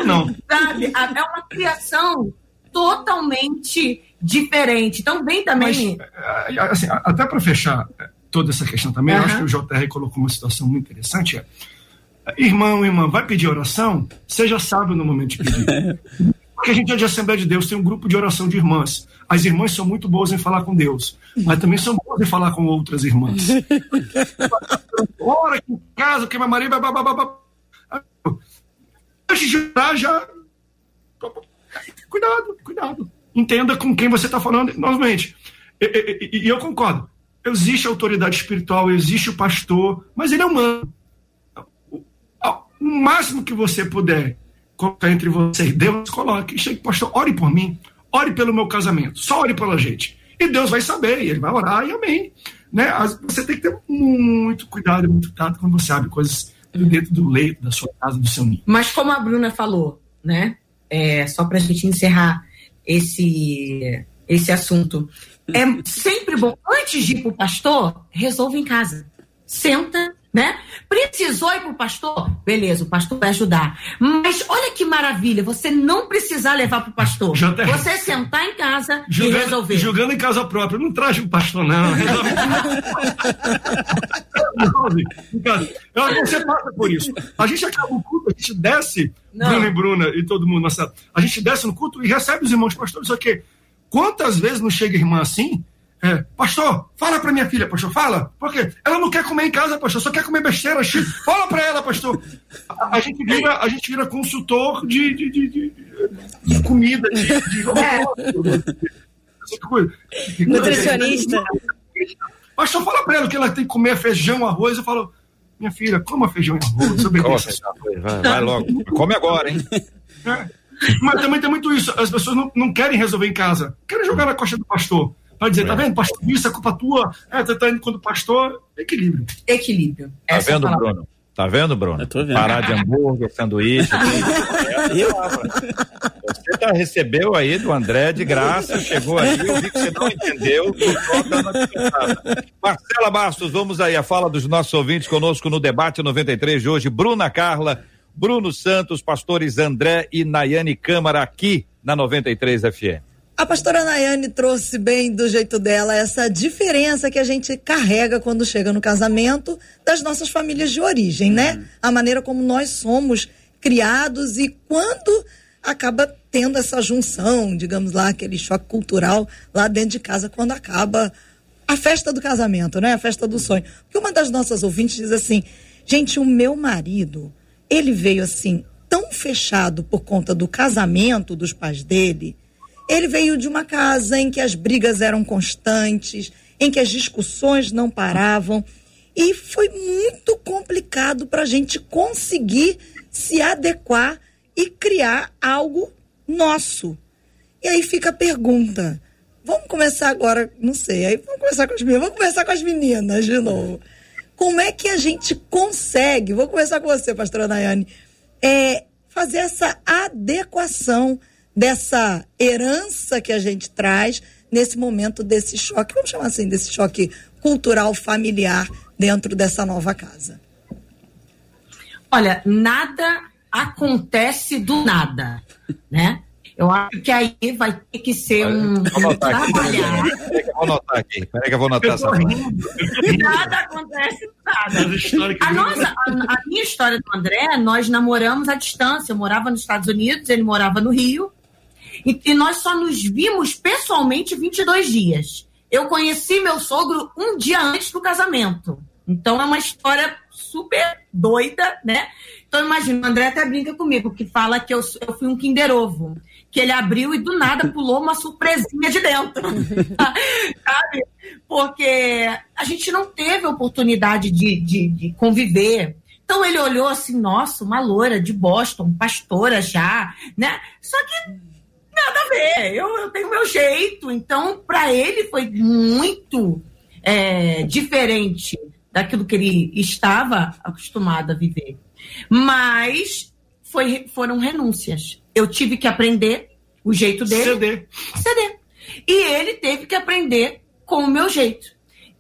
não. Sabe? É uma criação totalmente diferente. Então, bem também. Mas, é, assim, até para fechar é, toda essa questão também, uhum. eu acho que o JR colocou uma situação muito interessante. É, irmão, irmã, vai pedir oração? Seja sábio no momento de pedir. Porque a gente é de Assembleia de Deus, tem um grupo de oração de irmãs. As irmãs são muito boas em falar com Deus, mas também são boas em falar com outras irmãs. Ora, que em casa, que Maria, babá. Antes de orar, já. Cuidado, cuidado. Entenda com quem você está falando, novamente. E, eu concordo. Existe a autoridade espiritual, existe o pastor, mas ele é humano. O máximo que você puder colocar entre você e Deus, coloque. Chegue, pastor, ore por mim, ore pelo meu casamento, só ore pela gente. E Deus vai saber, e ele vai orar, e amém. Né? Você tem que ter muito cuidado, muito tato quando você abre coisas dentro do leito, da sua casa, do seu ninho. Mas como a Bruna falou, né? É, só para a gente encerrar esse, esse assunto. É sempre bom, antes de ir para o pastor, resolve em casa. Senta, né? Precisou ir para o pastor? Beleza, o pastor vai ajudar. Mas olha que maravilha, você não precisar levar para o pastor. Você sentar em casa jogando, e resolver. Jogando em casa própria. Não traz o pastor, não. Resolve. você passa por isso. A gente acaba o culto, a gente desce, não. Bruna e Bruna e todo mundo, nossa, a gente desce no culto e recebe os irmãos pastores, só que quantas vezes não chega irmã assim? É, pastor, fala para minha filha, pastor, fala. Por quê? Ela não quer comer em casa, pastor, só quer comer besteira. Fala para ela, pastor. A, a, gente vira, a gente vira consultor de, de, de, de, de comida, de, de... Nutricionista. Pastor, fala para ela que ela tem que comer feijão, arroz. Eu falo, minha filha, coma feijão e arroz. vai, vai logo. Come agora, hein? É. Mas também tem muito isso. As pessoas não, não querem resolver em casa. Querem jogar na costa do pastor. Vai dizer, tá é. tá vendo, pastor, isso é culpa tua. É, você tá indo quando pastor. Equilíbrio. Equilíbrio. Tá Essa vendo, Bruno? Tá vendo, Bruno? Eu tô vendo. Parar de hambúrguer, sanduíche. você já recebeu aí do André de graça, chegou aí, eu vi que você não entendeu. Marcela Bastos, vamos aí, a fala dos nossos ouvintes conosco no debate 93 de hoje. Bruna Carla, Bruno Santos, pastores André e Nayane Câmara aqui na 93 FM. A pastora Nayane trouxe bem do jeito dela essa diferença que a gente carrega quando chega no casamento das nossas famílias de origem, né? Uhum. A maneira como nós somos criados e quando acaba tendo essa junção, digamos lá, aquele choque cultural lá dentro de casa quando acaba a festa do casamento, né? A festa do sonho. Porque uma das nossas ouvintes diz assim: gente, o meu marido, ele veio assim, tão fechado por conta do casamento dos pais dele. Ele veio de uma casa em que as brigas eram constantes, em que as discussões não paravam. E foi muito complicado para a gente conseguir se adequar e criar algo nosso. E aí fica a pergunta: Vamos começar agora, não sei, aí vamos começar com as meninas, vamos começar com as meninas de novo. Como é que a gente consegue, vou começar com você, pastora Nayane, é, fazer essa adequação dessa herança que a gente traz nesse momento desse choque, vamos chamar assim, desse choque cultural familiar dentro dessa nova casa? Olha, nada acontece do nada, né? Eu acho que aí vai ter que ser um. Vou anotar aqui. Peraí que eu vou anotar aqui. Peraí que eu vou anotar essa Nada acontece nada. A, nossa, a, a, minha história do André, nós namoramos à distância. Eu morava nos Estados Unidos, ele morava no Rio. E, e nós só nos vimos pessoalmente 22 dias. Eu conheci meu sogro um dia antes do casamento. Então é uma história super doida, né? Então imagina, o André até brinca comigo, que fala que eu, eu fui um Kinder Ovo que ele abriu e do nada pulou uma surpresinha de dentro. Sabe? Porque a gente não teve oportunidade de, de, de, conviver. Então ele olhou assim, nossa, uma loura de Boston, pastora já, né? Só que nada a ver, eu, eu tenho meu jeito. Então, para ele foi muito é, diferente daquilo que ele estava acostumado a viver. Mas foi, foram renúncias eu tive que aprender o jeito dele. Ceder. Ceder. E ele teve que aprender com o meu jeito.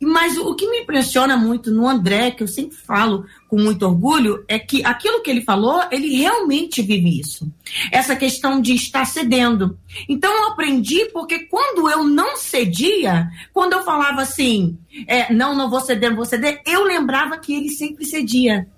Mas o que me impressiona muito no André, que eu sempre falo com muito orgulho, é que aquilo que ele falou, ele realmente vive isso. Essa questão de estar cedendo. Então eu aprendi porque quando eu não cedia, quando eu falava assim, é, não, não vou ceder, não vou ceder, eu lembrava que ele sempre cedia.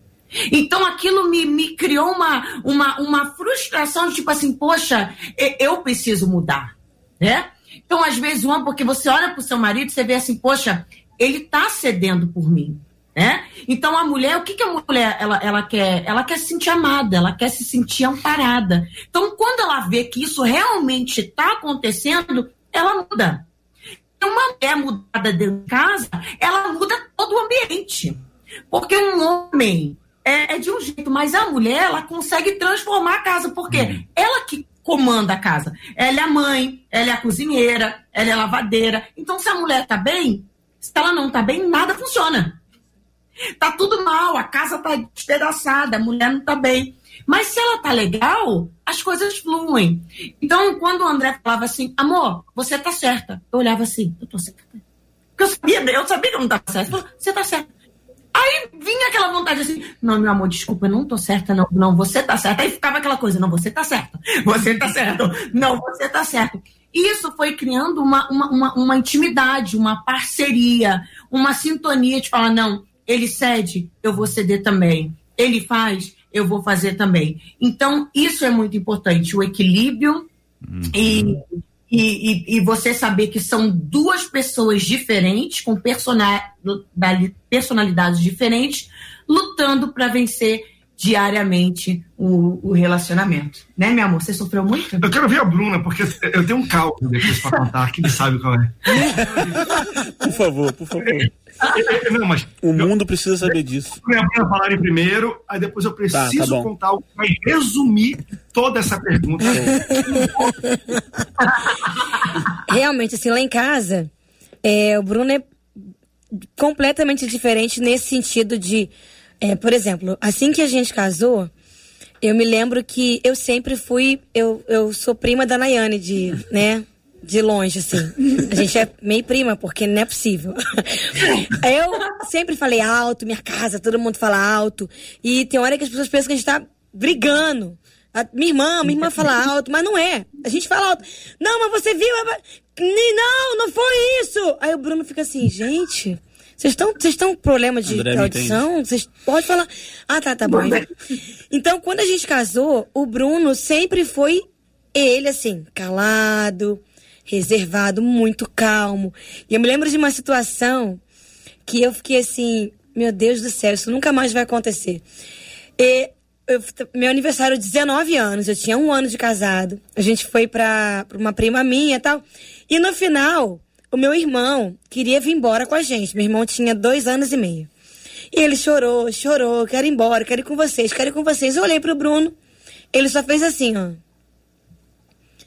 Então aquilo me, me criou uma, uma, uma frustração, tipo assim, poxa, eu preciso mudar, né? Então, às vezes, uma, porque você olha para o seu marido, você vê assim, poxa, ele está cedendo por mim, né? Então, a mulher, o que, que a mulher, ela, ela quer? Ela quer se sentir amada, ela quer se sentir amparada. Então, quando ela vê que isso realmente está acontecendo, ela muda. Então, uma mulher mudada dentro de casa, ela muda todo o ambiente. Porque um homem é, é, de um jeito, mas a mulher, ela consegue transformar a casa, porque uhum. ela que comanda a casa. Ela é a mãe, ela é a cozinheira, ela é a lavadeira. Então, se a mulher tá bem, se ela não tá bem, nada funciona. Tá tudo mal, a casa tá despedaçada, a mulher não tá bem. Mas se ela tá legal, as coisas fluem. Então, quando o André falava assim, amor, você tá certa. Eu olhava assim, eu tô certa. Porque eu sabia, eu sabia que eu não tava certa. Você tá certa. Aí vinha aquela vontade assim, não, meu amor, desculpa, eu não tô certa, não, não, você tá certa. Aí ficava aquela coisa, não, você tá certa, você tá certo, não, você tá certo. Isso foi criando uma, uma, uma, uma intimidade, uma parceria, uma sintonia de falar, não, ele cede, eu vou ceder também. Ele faz, eu vou fazer também. Então, isso é muito importante, o equilíbrio uhum. e e, e, e, você saber que são duas pessoas diferentes, com personalidades diferentes, lutando para vencer diariamente o, o, relacionamento. Né, meu amor? Você sofreu muito? Eu quero ver a Bruna, porque eu tenho um cálculo depois para contar, que ele sabe qual é. por favor, por favor. Não, mas o mundo eu, precisa saber disso. Eu a falarem primeiro, aí depois eu preciso tá, tá contar o que vai resumir toda essa pergunta. Realmente, assim, lá em casa, é, o Bruno é completamente diferente nesse sentido de, é, por exemplo, assim que a gente casou, eu me lembro que eu sempre fui, eu, eu sou prima da Nayane, de, né? de longe, assim. A gente é meio prima, porque não é possível. Eu sempre falei alto, minha casa, todo mundo fala alto. E tem hora que as pessoas pensam que a gente tá brigando. A minha irmã, minha irmã fala alto, mas não é. A gente fala alto. Não, mas você viu? Não, não foi isso. Aí o Bruno fica assim, gente. Vocês estão vocês estão com problema de André audição? Vocês podem falar. Ah, tá, tá bom. Então, quando a gente casou, o Bruno sempre foi ele, assim, calado, reservado, muito calmo. E eu me lembro de uma situação que eu fiquei assim, meu Deus do céu, isso nunca mais vai acontecer. E eu, meu aniversário, 19 anos, eu tinha um ano de casado. A gente foi pra, pra uma prima minha e tal. E no final, o meu irmão queria vir embora com a gente. Meu irmão tinha dois anos e meio. E ele chorou, chorou, quero ir embora, quero ir com vocês, quero ir com vocês. Eu olhei pro Bruno, ele só fez assim, ó.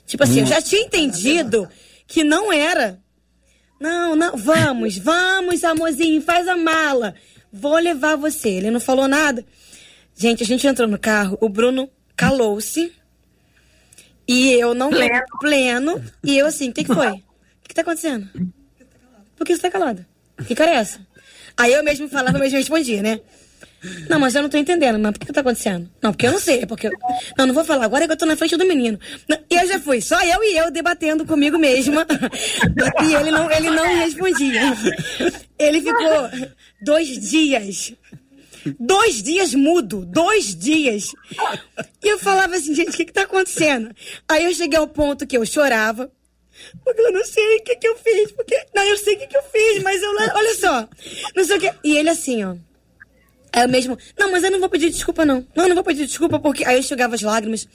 Tipo assim, eu já tinha entendido que não era. Não, não, vamos, vamos, amorzinho, faz a mala. Vou levar você. Ele não falou nada. Gente, a gente entrou no carro, o Bruno calou-se. E eu não pleno. pleno. E eu assim, o que, que foi? Que tá acontecendo? Por que você tá calada? Que cara é essa? Aí eu mesmo falava, eu mesmo respondia, né? Não, mas eu não tô entendendo, mas por que tá acontecendo? Não, porque eu não sei, é porque. Eu... Não, não vou falar, agora é que eu tô na frente do menino. E eu já fui, só eu e eu debatendo comigo mesma. e ele não, ele não respondia. Ele ficou dois dias. Dois dias mudo, dois dias. E eu falava assim, gente, o que que tá acontecendo? Aí eu cheguei ao ponto que eu chorava, porque eu não sei o que que eu fiz, porque... Não, eu sei o que que eu fiz, mas eu... Olha só, não sei o que... E ele assim, ó... Aí eu mesmo, não, mas eu não vou pedir desculpa, não. Não, não vou pedir desculpa, porque. Aí eu chegava as lágrimas.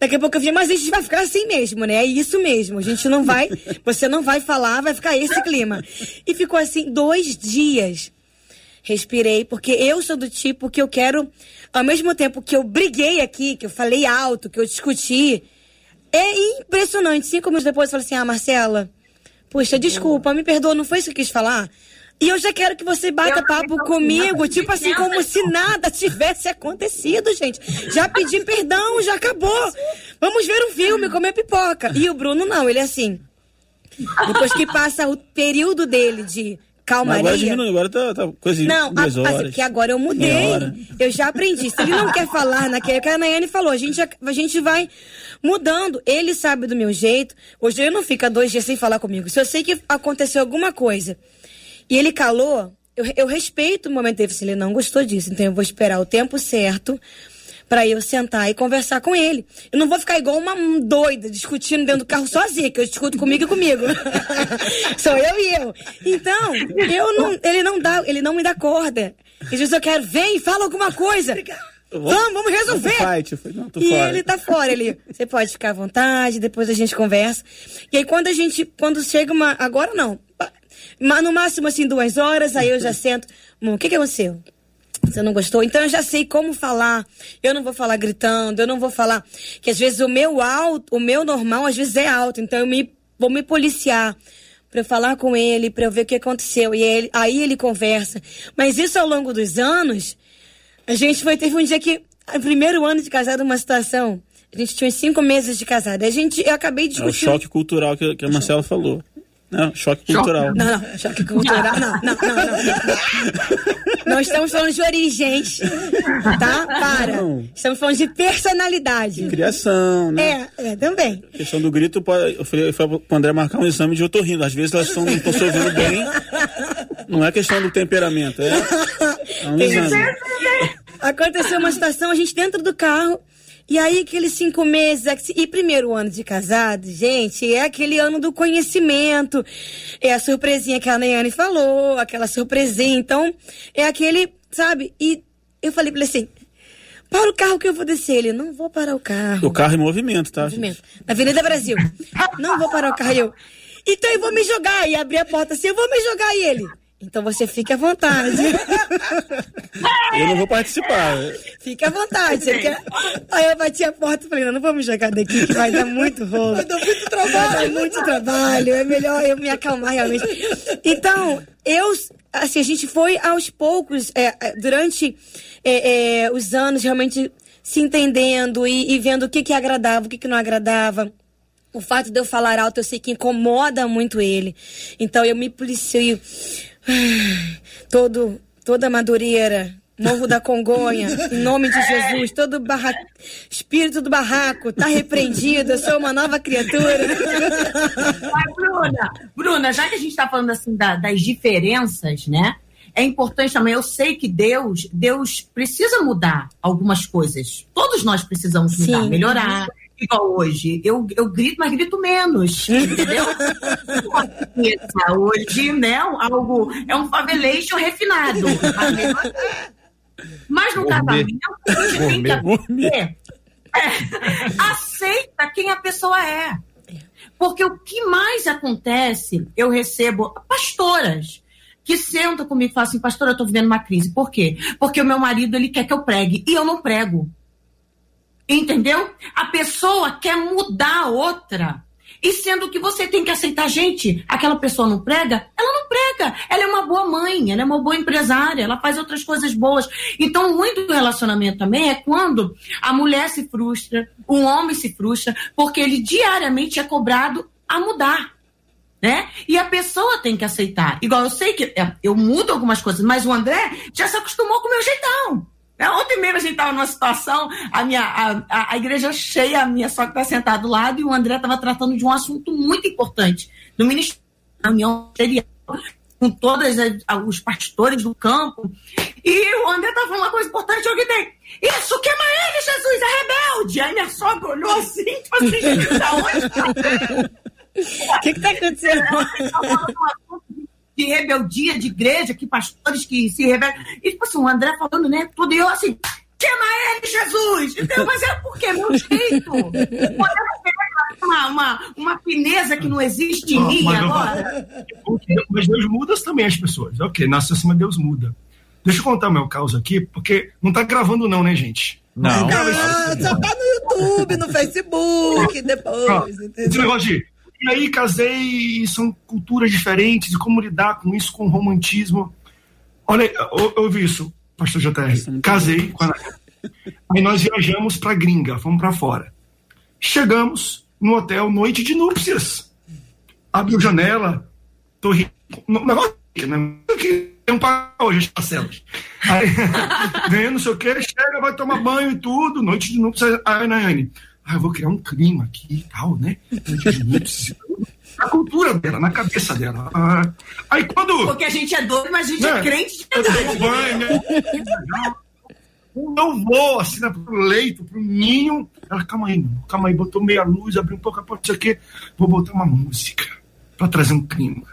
Daqui a pouco eu via, mas a gente vai ficar assim mesmo, né? É isso mesmo. A gente não vai. Você não vai falar, vai ficar esse clima. E ficou assim dois dias. Respirei, porque eu sou do tipo que eu quero, ao mesmo tempo que eu briguei aqui, que eu falei alto, que eu discuti. É impressionante. Cinco minutos depois eu falei assim: ah, Marcela, puxa, desculpa, me perdoa, não foi isso que eu quis falar? E eu já quero que você bata eu papo comigo, tipo assim, como se nada tivesse acontecido, gente. Já pedi perdão, já acabou. Vamos ver um filme, comer pipoca. E o Bruno não, ele é assim. Depois que passa o período dele de calmaria. Agora diminui, agora tá, tá coisa de Não, duas horas. Assim, porque agora eu mudei. Eu já aprendi. Se ele não quer falar naquele que a Nayane falou, a gente, a gente vai mudando. Ele sabe do meu jeito. Hoje ele não fica dois dias sem falar comigo. Se eu sei que aconteceu alguma coisa e ele calou, eu, eu respeito o momento dele, se ele não gostou disso, então eu vou esperar o tempo certo para eu sentar e conversar com ele. Eu não vou ficar igual uma doida discutindo dentro do carro sozinha, que eu discuto comigo e comigo. Sou eu e eu. Então, eu não, ele não dá, ele não me dá corda. Às vezes eu quero, vem, fala alguma coisa. Vamos, vamos resolver. E fora. ele tá fora. Ele, você pode ficar à vontade, depois a gente conversa. E aí quando a gente, quando chega uma, agora não, no máximo, assim, duas horas, aí eu já sento. O que, que aconteceu? Você não gostou? Então eu já sei como falar. Eu não vou falar gritando, eu não vou falar. Que às vezes o meu alto, o meu normal, às vezes é alto. Então eu me, vou me policiar para eu falar com ele, para eu ver o que aconteceu. E ele, aí ele conversa. Mas isso ao longo dos anos, a gente foi. Teve um dia que, no primeiro ano de casado, uma situação. A gente tinha cinco meses de casado. A gente, eu acabei de discutir. É o choque cultural que, que a Marcela falou. Não, choque cultural. Não, não, choque cultural, não, não, não, não. Não estamos falando de origens, tá? Para. Não. Estamos falando de personalidade. De criação, né? É, é, também. A questão do grito, eu falei, eu falei pro André marcar um exame de otorrino. Às vezes elas estão, não estão se ouvindo bem. Não é questão do temperamento, é, é um exame. Aconteceu uma situação, a gente dentro do carro, e aí, aqueles cinco meses, e primeiro ano de casado, gente, é aquele ano do conhecimento. É a surpresinha que a Nayane falou, aquela surpresinha. Então, é aquele, sabe? E eu falei pra ele assim: para o carro que eu vou descer. Ele, não vou parar o carro. O carro em movimento, tá? Movimento. Na Avenida Brasil. não vou parar o carro. Eu, então eu vou me jogar. E abri a porta assim, eu vou me jogar. E ele, então você fique à vontade. eu não vou participar. Fique à vontade. Você quer... Aí eu bati a porta e falei, não, não vamos jogar daqui que vai dar muito rolo. Vai dar muito trabalho. Vai dar muito trabalho. É melhor eu me acalmar realmente. Então, eu, assim, a gente foi aos poucos, é, é durante é, é, os anos, realmente se entendendo e, e, vendo o que que agradava, o que que não agradava. O fato de eu falar alto, eu sei que incomoda muito ele. Então eu me policio todo, toda madureira, Morro da Congonha, em nome de Jesus, todo barra... espírito do barraco, tá repreendido, eu sou uma nova criatura. Mas, Bruna, Bruna, já que a gente está falando assim da, das diferenças, né? É importante também, eu sei que Deus, Deus precisa mudar algumas coisas. Todos nós precisamos mudar, Sim. melhorar. Hoje, eu, eu grito, mas grito menos, entendeu? hoje, né, algo, é um favelation refinado. Mas no casamento, a gente tem que aprender, é, aceita quem a pessoa é. Porque o que mais acontece, eu recebo pastoras que sentam comigo e falam assim, pastora, eu estou vivendo uma crise. Por quê? Porque o meu marido, ele quer que eu pregue. E eu não prego. Entendeu? A pessoa quer mudar a outra. E sendo que você tem que aceitar, gente, aquela pessoa não prega, ela não prega. Ela é uma boa mãe, ela é uma boa empresária, ela faz outras coisas boas. Então, muito do relacionamento também é quando a mulher se frustra, o homem se frustra, porque ele diariamente é cobrado a mudar. Né? E a pessoa tem que aceitar. Igual eu sei que é, eu mudo algumas coisas, mas o André já se acostumou com o meu jeitão. É, ontem mesmo a gente estava numa situação, a, minha, a, a, igreja cheia, a minha sogra está sentada do lado e o André estava tratando de um assunto muito importante no Ministério da União com todos os pastores do campo. E o André estava falando uma coisa importante, eu gritei, isso, queima ele, Jesus, é rebelde! Aí minha sogra olhou assim, tipo assim, da onde O que está acontecendo? De rebeldia de igreja, que pastores que se rebelam. E, tipo assim, o André falando, né? Tudo, e eu assim, queima ele, Jesus! Então, mas é porque é meu jeito. Uma, uma, uma fineza que não existe em mim mas agora. mas Deus muda também as pessoas. Ok, nasce acima, Deus muda. Deixa eu contar o meu caso aqui, porque não tá gravando não, né, gente? Não. Ah, só tá no YouTube, no Facebook, depois. Ah, esse negócio de e aí casei, são culturas diferentes, e como lidar com isso, com romantismo. Olha, eu, eu vi isso, pastor JR. Casei com a Aí nós viajamos para gringa, fomos para fora. Chegamos no hotel, noite de núpcias. Abriu janela, torre. Negócio né? tem um pau hoje as parcelas. Aí, vem, não sei o que, chega, vai tomar banho e tudo, noite de núpcias. Aí, Nayane, ah, eu vou criar um clima aqui e tal, né? a cultura dela, na cabeça dela. Ah, aí quando. Porque a gente é doido, mas a gente é né? é crente de verdade. Eu banho, né? Vou, assim, né, pro leito, pro ninho. Ela, calma aí, calma aí, botou meia luz, abriu um pouco a porta, isso aqui. Vou botar uma música pra trazer um clima.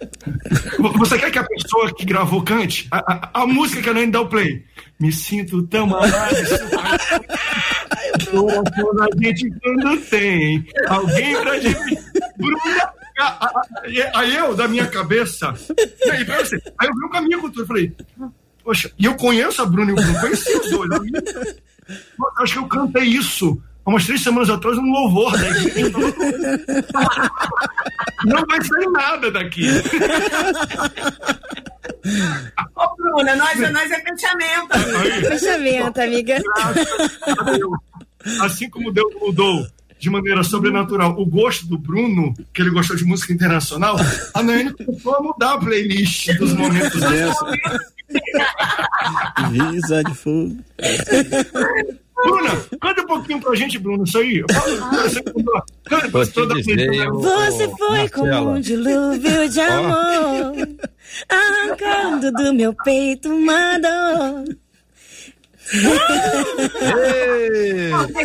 Você quer que a pessoa que gravou cante? A, a, a música que ela ainda dá o play. Me sinto tão amado. A gente quando tem alguém pra gente. Bruna. Aí eu, da minha cabeça. Aí, você, aí eu vi um caminho com tudo. Falei, poxa, e eu conheço a Bruna e o Bruno, conheci os dois. Eu, acho que eu cantei isso há umas três semanas atrás um louvor. Não vai sair nada daqui. Ô, Bruna, nós, nós é fechamento. Fechamento, amiga. Assim como Deus mudou de maneira sobrenatural o gosto do Bruno, que ele gostou de música internacional, a Nayane começou a mudar a playlist dos momentos dessa. Visa de fogo. Bruna, canta um pouquinho pra gente, Bruno, isso aí. Canta, Você foi como um dilúvio de amor, arrancando do meu peito uma dor.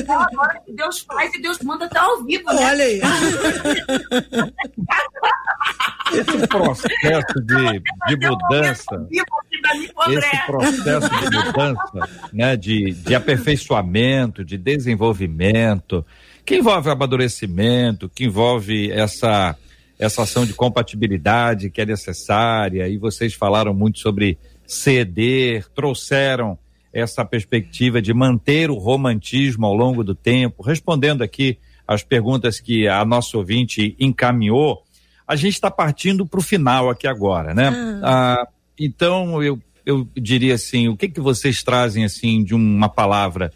Agora que Deus faz e Deus manda até ao vivo. Né? Olha aí. Esse processo de, de mudança, esse processo de mudança, né, de, de aperfeiçoamento, de desenvolvimento, que envolve amadurecimento, que envolve essa essa ação de compatibilidade que é necessária, e vocês falaram muito sobre ceder, trouxeram essa perspectiva de manter o romantismo ao longo do tempo, respondendo aqui as perguntas que a nossa ouvinte encaminhou, a gente está partindo para o final aqui agora, né? Ah. Ah, então eu, eu diria assim, o que que vocês trazem assim de uma palavra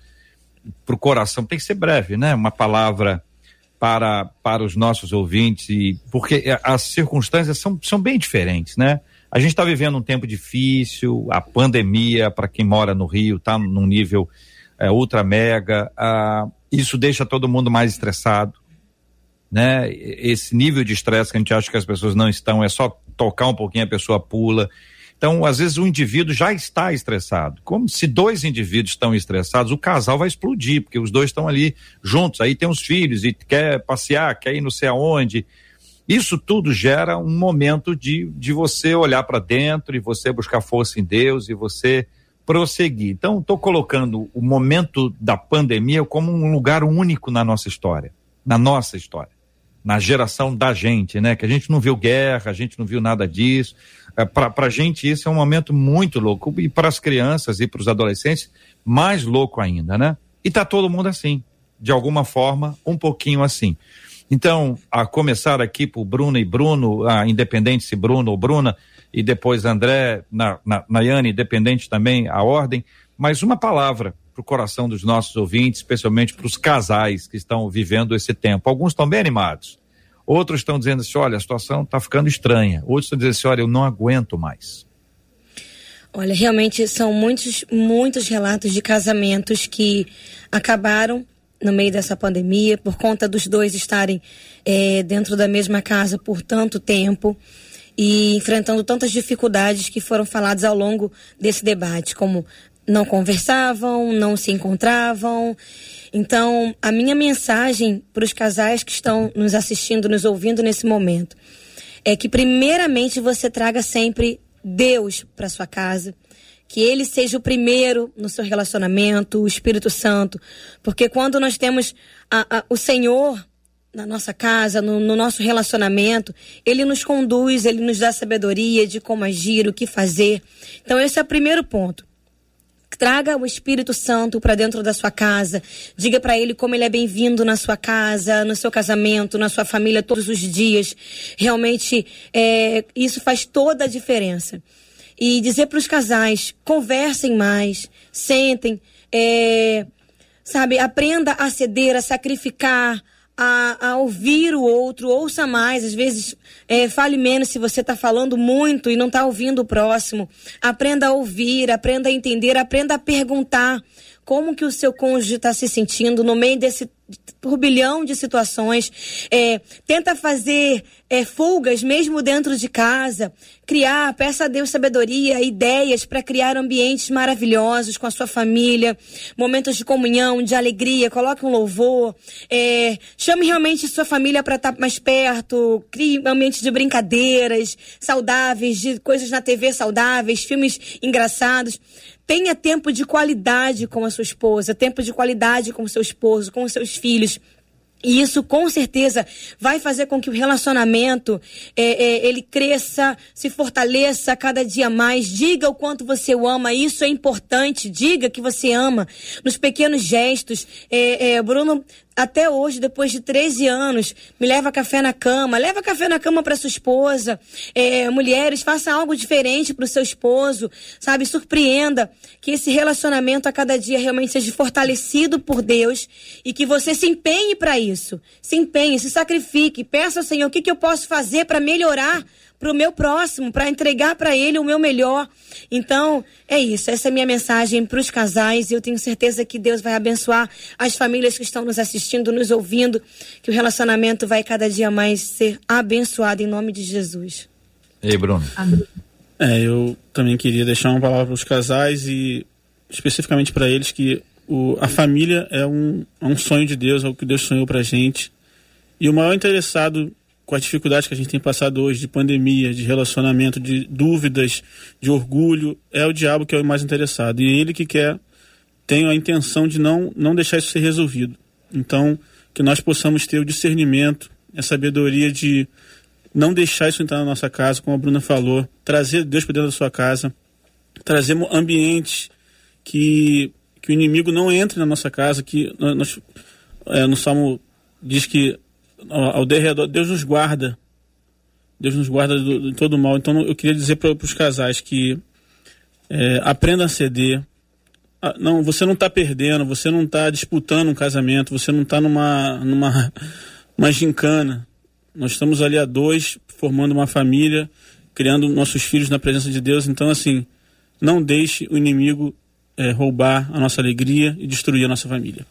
para o coração? Tem que ser breve, né? Uma palavra para para os nossos ouvintes e porque as circunstâncias são, são bem diferentes, né? A gente está vivendo um tempo difícil, a pandemia, para quem mora no Rio, está num nível é, ultra mega. Ah, isso deixa todo mundo mais estressado. Né? Esse nível de estresse que a gente acha que as pessoas não estão, é só tocar um pouquinho a pessoa pula. Então, às vezes, o indivíduo já está estressado. Como se dois indivíduos estão estressados, o casal vai explodir, porque os dois estão ali juntos. Aí tem os filhos e quer passear, quer ir não sei aonde. Isso tudo gera um momento de, de você olhar para dentro e você buscar força em Deus e você prosseguir. Então, estou colocando o momento da pandemia como um lugar único na nossa história, na nossa história, na geração da gente, né? Que a gente não viu guerra, a gente não viu nada disso. É, para a gente isso é um momento muito louco e para as crianças e para os adolescentes mais louco ainda, né? E tá todo mundo assim, de alguma forma, um pouquinho assim. Então, a começar aqui por Bruno e Bruno, a independente se Bruno ou Bruna, e depois André, na, na, Nayane, independente também, a ordem, mas uma palavra para o coração dos nossos ouvintes, especialmente para os casais que estão vivendo esse tempo. Alguns estão bem animados, Outros estão dizendo assim: olha, a situação está ficando estranha. Outros estão dizendo assim: olha, eu não aguento mais. Olha, realmente são muitos, muitos relatos de casamentos que acabaram no meio dessa pandemia por conta dos dois estarem é, dentro da mesma casa por tanto tempo e enfrentando tantas dificuldades que foram faladas ao longo desse debate, como não conversavam, não se encontravam. Então, a minha mensagem para os casais que estão nos assistindo, nos ouvindo nesse momento, é que primeiramente você traga sempre Deus para sua casa, que ele seja o primeiro no seu relacionamento, o Espírito Santo, porque quando nós temos a, a, o Senhor na nossa casa, no, no, nosso relacionamento, ele nos conduz, ele nos dá sabedoria de como agir, o que fazer. Então, esse é o primeiro ponto. Traga o Espírito Santo para dentro da sua casa. Diga para ele como ele é bem-vindo na sua casa, no seu casamento, na sua família todos os dias. Realmente, é, isso faz toda a diferença. E dizer para os casais: conversem mais, sentem, é, sabe, aprenda a ceder, a sacrificar, a, a, ouvir o outro, ouça mais, às vezes é, fale menos se você está falando muito e não está ouvindo o próximo. Aprenda a ouvir, aprenda a entender, aprenda a perguntar como que o seu cônjuge está se sentindo no meio desse turbilhão de situações. É, tenta fazer é, fugas mesmo dentro de casa. Criar, peça a Deus sabedoria, ideias para criar ambientes maravilhosos com a sua família. Momentos de comunhão, de alegria. Coloque um louvor. É, chame realmente sua família para estar tá mais perto. Crie ambientes de brincadeiras saudáveis, de coisas na TV saudáveis, filmes engraçados. Tenha tempo de qualidade com a sua esposa, tempo de qualidade com o seu esposo, com os seus filhos. E isso com certeza vai fazer com que o relacionamento é, é, ele cresça, se fortaleça cada dia mais. Diga o quanto você o ama, isso é importante. Diga que você ama nos pequenos gestos. É, é Bruno até hoje, depois de 13 anos, me leva café na cama, leva café na cama para sua esposa. É, mulheres, faça algo diferente para o seu esposo, sabe? Surpreenda que esse relacionamento a cada dia realmente seja fortalecido por Deus e que você se empenhe para isso. Se empenhe, se sacrifique, peça ao Senhor o que, que eu posso fazer para melhorar para o meu próximo, para entregar para ele o meu melhor. Então, é isso. Essa é a minha mensagem para os casais. Eu tenho certeza que Deus vai abençoar as famílias que estão nos assistindo, nos ouvindo, que o relacionamento vai cada dia mais ser abençoado em nome de Jesus. Ei, Bruno. É, eu também queria deixar uma palavra para os casais e especificamente para eles que o, a família é um, é um sonho de Deus, é o que Deus sonhou para gente. E o maior interessado com a dificuldade que a gente tem passado hoje de pandemia, de relacionamento, de dúvidas, de orgulho, é o diabo que é o mais interessado. E ele que quer, tem a intenção de não, não deixar isso ser resolvido. Então, que nós possamos ter o discernimento, a sabedoria de não deixar isso entrar na nossa casa, como a Bruna falou, trazer Deus para dentro da sua casa, trazer ambientes que, que o inimigo não entre na nossa casa, que nós, é, no Salmo diz que ao derredor, Deus nos guarda. Deus nos guarda de todo mal. Então eu queria dizer para os casais que é, aprendam a ceder. Ah, não, você não está perdendo, você não está disputando um casamento, você não está numa, numa uma gincana. Nós estamos ali a dois, formando uma família criando nossos filhos na presença de Deus. Então, assim, não deixe o inimigo é, roubar a nossa alegria e destruir a nossa família.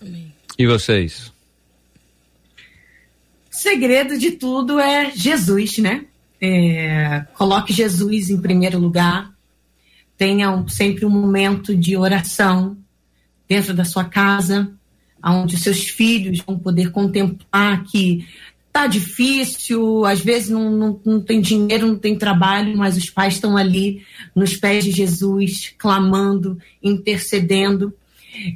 Amém. E vocês? Segredo de tudo é Jesus, né? É, coloque Jesus em primeiro lugar. Tenha um, sempre um momento de oração dentro da sua casa, onde seus filhos vão poder contemplar que tá difícil, às vezes não, não, não tem dinheiro, não tem trabalho, mas os pais estão ali nos pés de Jesus, clamando, intercedendo.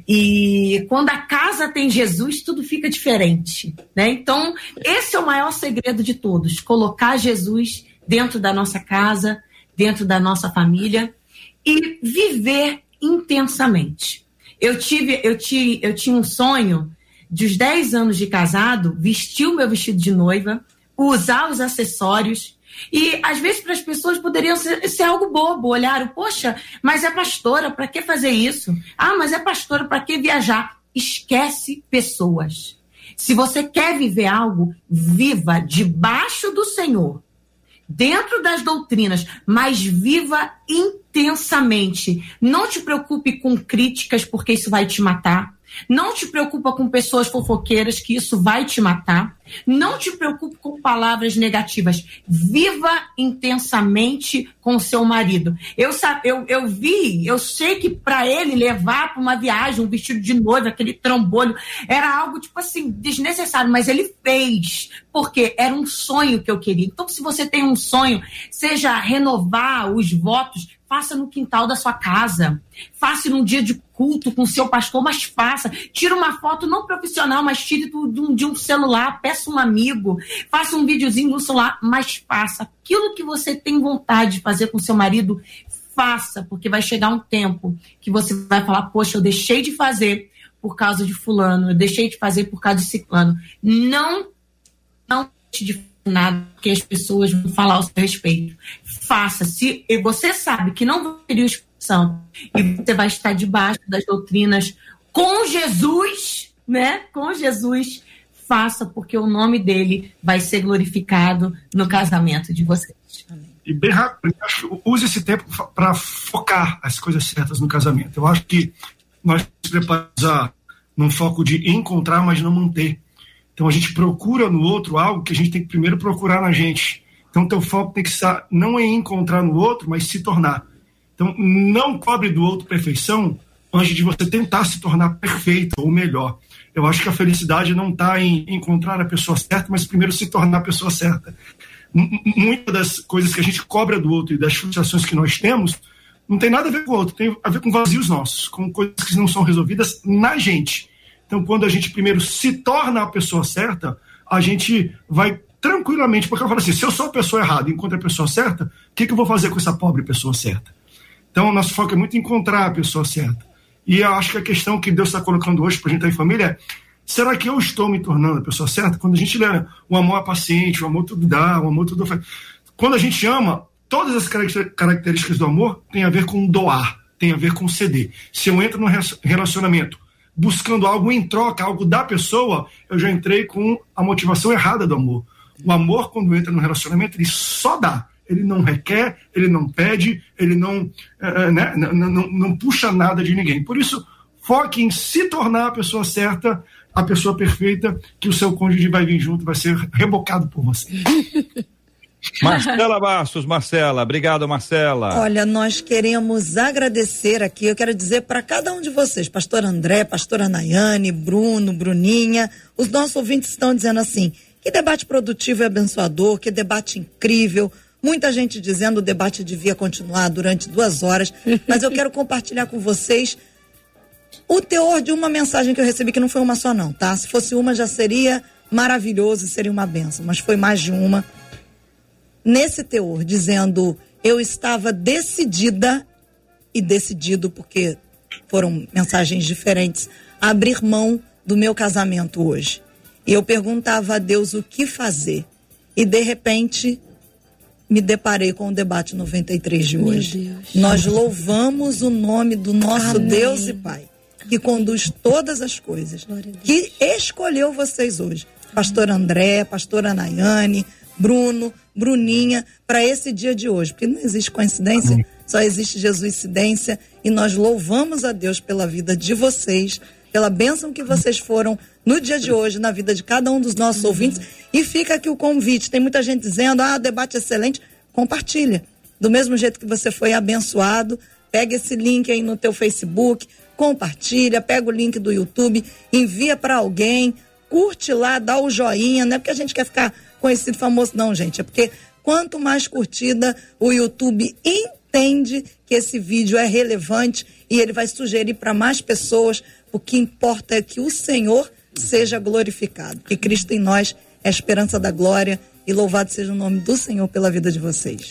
E quando a casa tem Jesus, tudo fica diferente. Né? Então, esse é o maior segredo de todos: colocar Jesus dentro da nossa casa, dentro da nossa família e viver intensamente. Eu tive, eu tive, eu tinha um sonho de os 10 anos de casado, vestir o meu vestido de noiva, usar os acessórios e às vezes para as pessoas poderia ser, ser, algo bobo, olharam, poxa, mas é pastora, para que fazer isso? Ah, mas é pastora, para que viajar? Esquece pessoas. Se você quer viver algo, viva debaixo do Senhor, dentro das doutrinas, mas viva intensamente. Não te preocupe com críticas, porque isso vai te matar. Não te preocupa com pessoas fofoqueiras, que isso vai te matar. Não te preocupe com palavras negativas. Viva intensamente com seu marido. Eu, eu, eu vi, eu sei que para ele levar para uma viagem um vestido de noiva, aquele trambolho, era algo tipo assim, desnecessário, mas ele fez, porque era um sonho que eu queria. Então, se você tem um sonho, seja renovar os votos, faça no quintal da sua casa, faça num dia de culto com seu pastor, mas faça. Tira uma foto não profissional, mas tire de um, celular, peça um amigo, faça um videozinho no celular, mas faça. Aquilo que você tem vontade de fazer com seu marido, faça, porque vai chegar um tempo que você vai falar, poxa, eu deixei de fazer por causa de fulano, eu deixei de fazer por causa de ciclano. Não, não de nada que as pessoas vão falar ao seu respeito. Faça. Se você sabe que não teria expulsão e você vai estar debaixo das doutrinas com Jesus, né? Com Jesus, faça, porque o nome dele vai ser glorificado no casamento de vocês. E bem rápido, use esse tempo para focar as coisas certas no casamento. Eu acho que nós preparamos num foco de encontrar, mas não manter. Então a gente procura no outro algo que a gente tem que primeiro procurar na gente. Então teu foco tem que estar não em encontrar no outro, mas se tornar. Então não cobre do outro perfeição antes de você tentar se tornar perfeito ou melhor. Eu acho que a felicidade não está em encontrar a pessoa certa, mas primeiro se tornar a pessoa certa. Muitas das coisas que a gente cobra do outro e das frustrações que nós temos não tem nada a ver com o outro, tem a ver com vazios nossos, com coisas que não são resolvidas na gente. Então, quando a gente primeiro se torna a pessoa certa, a gente vai tranquilamente, porque eu falo assim: se eu sou a pessoa errada e encontro a pessoa certa, o que, que eu vou fazer com essa pobre pessoa certa? Então, o nosso foco é muito encontrar a pessoa certa. E eu acho que a questão que Deus está colocando hoje para a gente estar em família é: será que eu estou me tornando a pessoa certa? Quando a gente lê o amor é paciente, o amor tudo dá, o amor tudo faz. Quando a gente ama, todas as características do amor têm a ver com doar, tem a ver com ceder. Se eu entro num relacionamento buscando algo em troca, algo da pessoa, eu já entrei com a motivação errada do amor. O amor, quando entra no relacionamento, ele só dá. Ele não requer, ele não pede, ele não, é, né, não, não, não puxa nada de ninguém. Por isso, foque em se tornar a pessoa certa, a pessoa perfeita, que o seu cônjuge vai vir junto, vai ser rebocado por você. Marcela Bastos, Marcela, obrigado, Marcela. Olha, nós queremos agradecer aqui, eu quero dizer para cada um de vocês, pastor André, pastora Nayane, Bruno, Bruninha, os nossos ouvintes estão dizendo assim: que debate produtivo e abençoador, que debate incrível. Muita gente dizendo o debate devia continuar durante duas horas, mas eu quero compartilhar com vocês o teor de uma mensagem que eu recebi, que não foi uma só, não, tá? Se fosse uma já seria maravilhoso, seria uma benção, mas foi mais de uma nesse teor, dizendo eu estava decidida e decidido porque foram mensagens diferentes a abrir mão do meu casamento hoje. E eu perguntava a Deus o que fazer. E de repente me deparei com o debate 93 de hoje. Nós louvamos o nome do nosso Amém. Deus e Pai, que conduz todas as coisas, que escolheu vocês hoje. Pastor André, pastora Nayane, Bruno, Bruninha para esse dia de hoje, porque não existe coincidência, só existe Jesuscidência e nós louvamos a Deus pela vida de vocês, pela bênção que vocês foram no dia de hoje na vida de cada um dos nossos ouvintes e fica aqui o convite. Tem muita gente dizendo: "Ah, debate excelente". Compartilha. Do mesmo jeito que você foi abençoado, pega esse link aí no teu Facebook, compartilha, pega o link do YouTube, envia para alguém, curte lá, dá o joinha, não é porque a gente quer ficar conhecido famoso não, gente, é porque quanto mais curtida o YouTube entende que esse vídeo é relevante e ele vai sugerir para mais pessoas, o que importa é que o Senhor seja glorificado, que Cristo em nós é a esperança da glória e louvado seja o nome do Senhor pela vida de vocês.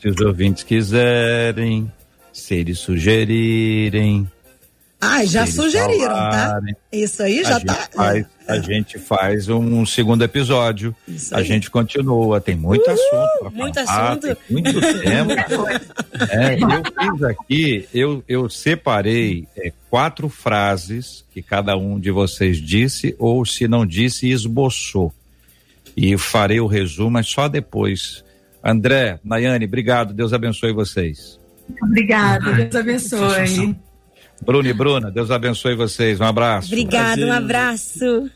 Se os ouvintes quiserem, se eles sugerirem, ah, já sugeriram, tá? falarem, tá? Isso aí já tá. Faz, é. A gente faz um segundo episódio. Isso a aí. gente continua. Tem muito Uhul, assunto. Pra muito falar, assunto. muito tempo. é, eu fiz aqui, eu, eu separei é, quatro frases que cada um de vocês disse, ou se não disse, esboçou. E farei o resumo, mas só depois. André, Nayane, obrigado. Deus abençoe vocês. Obrigada, Deus abençoe. Bruno e Bruna, Deus abençoe vocês. Um abraço. Obrigado, um abraço.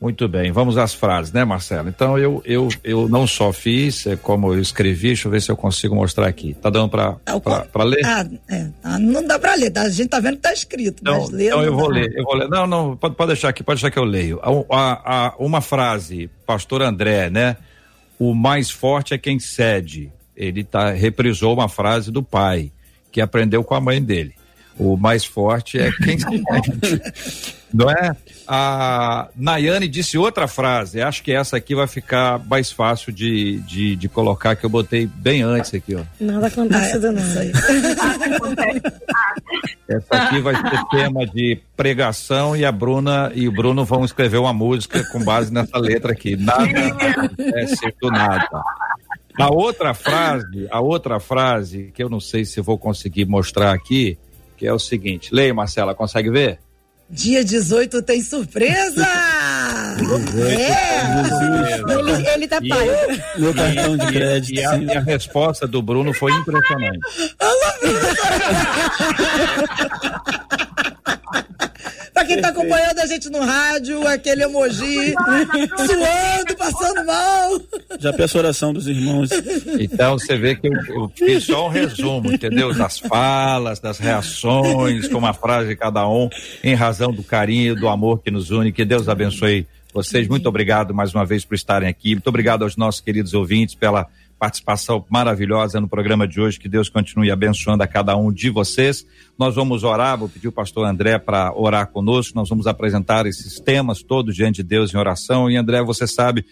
Muito bem, vamos às frases, né, Marcelo? Então eu eu, eu não só fiz, é como eu escrevi, deixa eu ver se eu consigo mostrar aqui. Tá dando para é, ler? Ah, é, ah, não dá para ler, tá? a gente tá vendo que tá escrito, não, mas ler Então eu vou ler, eu vou ler. Não, não, pode, pode deixar aqui, pode deixar que eu leio. A, a, a, uma frase, pastor André, né? O mais forte é quem cede. Ele tá reprisou uma frase do pai que aprendeu com a mãe dele o mais forte é quem se Não é? A Nayane disse outra frase, acho que essa aqui vai ficar mais fácil de, de, de colocar, que eu botei bem antes aqui, ó. Nada acontece do nada. Essa aqui vai ser tema de pregação e a Bruna e o Bruno vão escrever uma música com base nessa letra aqui. Nada acontece do nada. A outra frase, a outra frase, que eu não sei se vou conseguir mostrar aqui, que é o seguinte. Leia, Marcela, consegue ver? Dia 18 tem surpresa! é! Ele, ele tá pai. Meu cartão de crédito. E a, e a resposta do Bruno foi impressionante. Quem tá acompanhando a gente no rádio, aquele emoji, suando, passando mal. Já peço oração dos irmãos. Então você vê que eu, eu fiz só um resumo, entendeu? Das falas, das reações, com uma frase de cada um, em razão do carinho, do amor que nos une. Que Deus abençoe vocês. Muito obrigado mais uma vez por estarem aqui. Muito obrigado aos nossos queridos ouvintes pela participação maravilhosa no programa de hoje. Que Deus continue abençoando a cada um de vocês. Nós vamos orar, vou pedir o pastor André para orar conosco. Nós vamos apresentar esses temas todos diante de Deus em oração. E André, você sabe,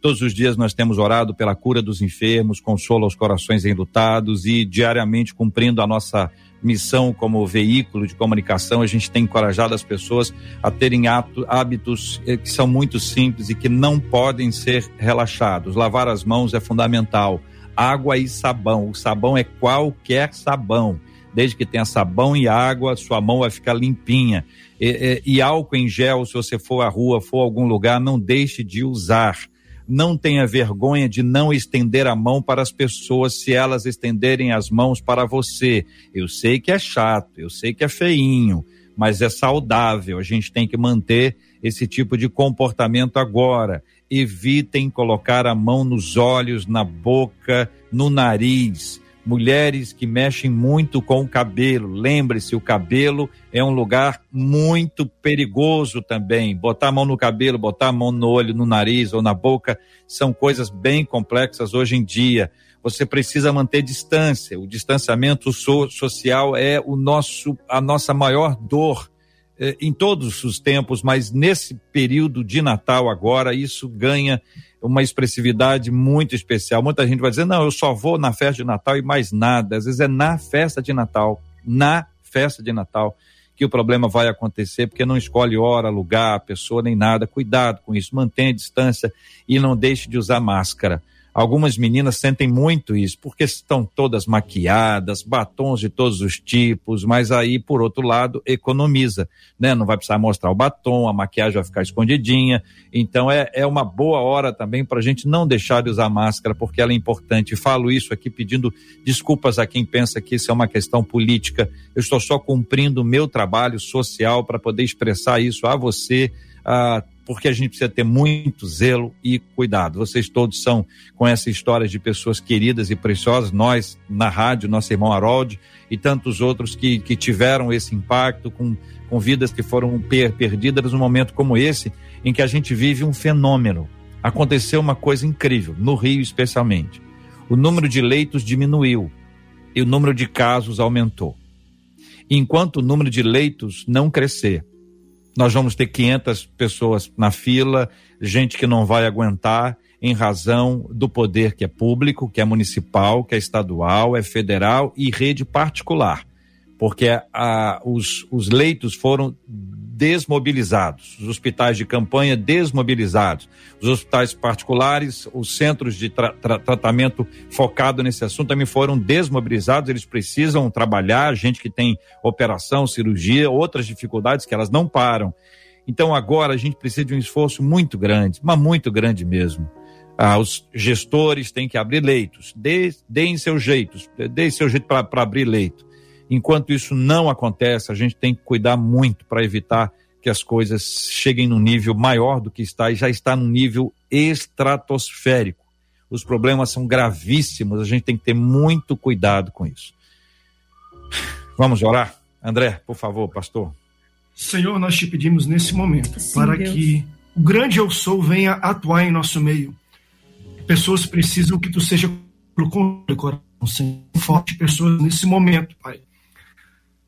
todos os dias nós temos orado pela cura dos enfermos, consolo aos corações enlutados e diariamente cumprindo a nossa missão como veículo de comunicação, a gente tem encorajado as pessoas a terem ato, hábitos eh, que são muito simples e que não podem ser relaxados. Lavar as mãos é fundamental. Água e sabão. O sabão é qualquer sabão. Desde que tenha sabão e água, sua mão vai ficar limpinha. E, e, e álcool em gel, se você for à rua, for a algum lugar, não deixe de usar não tenha vergonha de não estender a mão para as pessoas se elas estenderem as mãos para você. Eu sei que é chato, eu sei que é feinho, mas é saudável. A gente tem que manter esse tipo de comportamento agora. Evitem colocar a mão nos olhos, na boca, no nariz mulheres que mexem muito com o cabelo. Lembre-se, o cabelo é um lugar muito perigoso também. Botar a mão no cabelo, botar a mão no olho, no nariz ou na boca são coisas bem complexas hoje em dia. Você precisa manter distância. O distanciamento so social é o nosso a nossa maior dor eh, em todos os tempos, mas nesse período de Natal agora isso ganha uma expressividade muito especial. Muita gente vai dizer: não, eu só vou na festa de Natal e mais nada. Às vezes é na festa de Natal, na festa de Natal, que o problema vai acontecer, porque não escolhe hora, lugar, pessoa nem nada. Cuidado com isso, mantenha a distância e não deixe de usar máscara. Algumas meninas sentem muito isso, porque estão todas maquiadas, batons de todos os tipos, mas aí, por outro lado, economiza, né? Não vai precisar mostrar o batom, a maquiagem vai ficar escondidinha. Então, é, é uma boa hora também para a gente não deixar de usar máscara, porque ela é importante. Falo isso aqui pedindo desculpas a quem pensa que isso é uma questão política. Eu estou só cumprindo o meu trabalho social para poder expressar isso a você, a porque a gente precisa ter muito zelo e cuidado. Vocês todos são com essa história de pessoas queridas e preciosas, nós na rádio, nosso irmão Harold e tantos outros que, que tiveram esse impacto com, com vidas que foram per, perdidas num momento como esse, em que a gente vive um fenômeno. Aconteceu uma coisa incrível, no Rio especialmente. O número de leitos diminuiu e o número de casos aumentou. Enquanto o número de leitos não crescer, nós vamos ter 500 pessoas na fila, gente que não vai aguentar em razão do poder que é público, que é municipal, que é estadual, é federal e rede particular, porque a, os, os leitos foram desmobilizados, os hospitais de campanha desmobilizados, os hospitais particulares, os centros de tra tra tratamento focado nesse assunto também foram desmobilizados, eles precisam trabalhar, gente que tem operação, cirurgia, outras dificuldades que elas não param. Então agora a gente precisa de um esforço muito grande, mas muito grande mesmo. Ah, os gestores têm que abrir leitos, deem seus jeitos, deem seu jeito para abrir leito. Enquanto isso não acontece, a gente tem que cuidar muito para evitar que as coisas cheguem num nível maior do que está e já está num nível estratosférico. Os problemas são gravíssimos, a gente tem que ter muito cuidado com isso. Vamos orar? André, por favor, pastor. Senhor, nós te pedimos nesse momento Sim, para Deus. que o grande eu sou venha atuar em nosso meio. Pessoas precisam que tu seja pro coração, Senhor, forte pessoas nesse momento, Pai.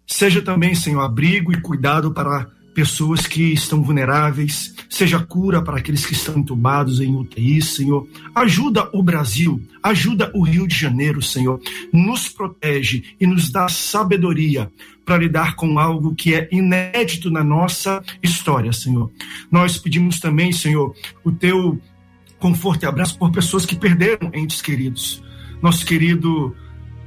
Seja também, Senhor, abrigo e cuidado para pessoas que estão vulneráveis, seja cura para aqueles que estão entubados em UTI, Senhor. Ajuda o Brasil, ajuda o Rio de Janeiro, Senhor. Nos protege e nos dá sabedoria para lidar com algo que é inédito na nossa história, Senhor. Nós pedimos também, Senhor, o teu conforto e abraço por pessoas que perderam entes queridos. Nosso querido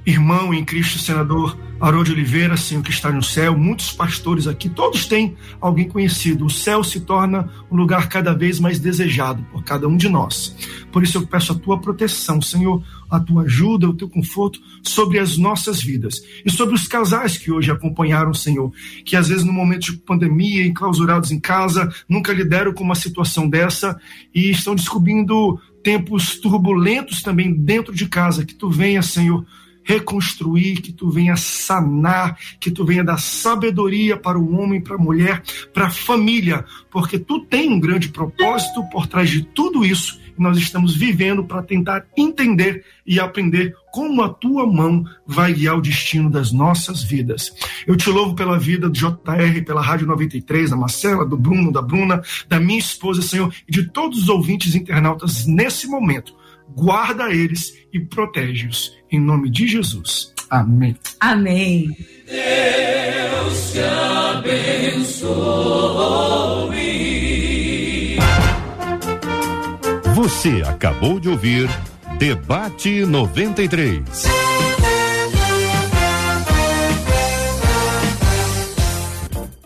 irmão em Cristo, senador Haroldo Oliveira, Senhor que está no céu, muitos pastores aqui, todos têm alguém conhecido. O céu se torna um lugar cada vez mais desejado por cada um de nós. Por isso eu peço a tua proteção, Senhor, a tua ajuda, o teu conforto sobre as nossas vidas e sobre os casais que hoje acompanharam, Senhor, que às vezes no momento de pandemia, enclausurados em casa, nunca lideram com uma situação dessa e estão descobrindo tempos turbulentos também dentro de casa. Que tu venha, Senhor, reconstruir, que tu venha sanar, que tu venha dar sabedoria para o homem, para a mulher, para a família, porque tu tem um grande propósito por trás de tudo isso e nós estamos vivendo para tentar entender e aprender como a tua mão vai guiar o destino das nossas vidas. Eu te louvo pela vida do JR, pela Rádio 93, da Marcela, do Bruno, da Bruna, da minha esposa, Senhor, e de todos os ouvintes internautas nesse momento guarda eles e protege-os. Em nome de Jesus. Amém. Amém. Deus te abençoe. Você acabou de ouvir Debate 93.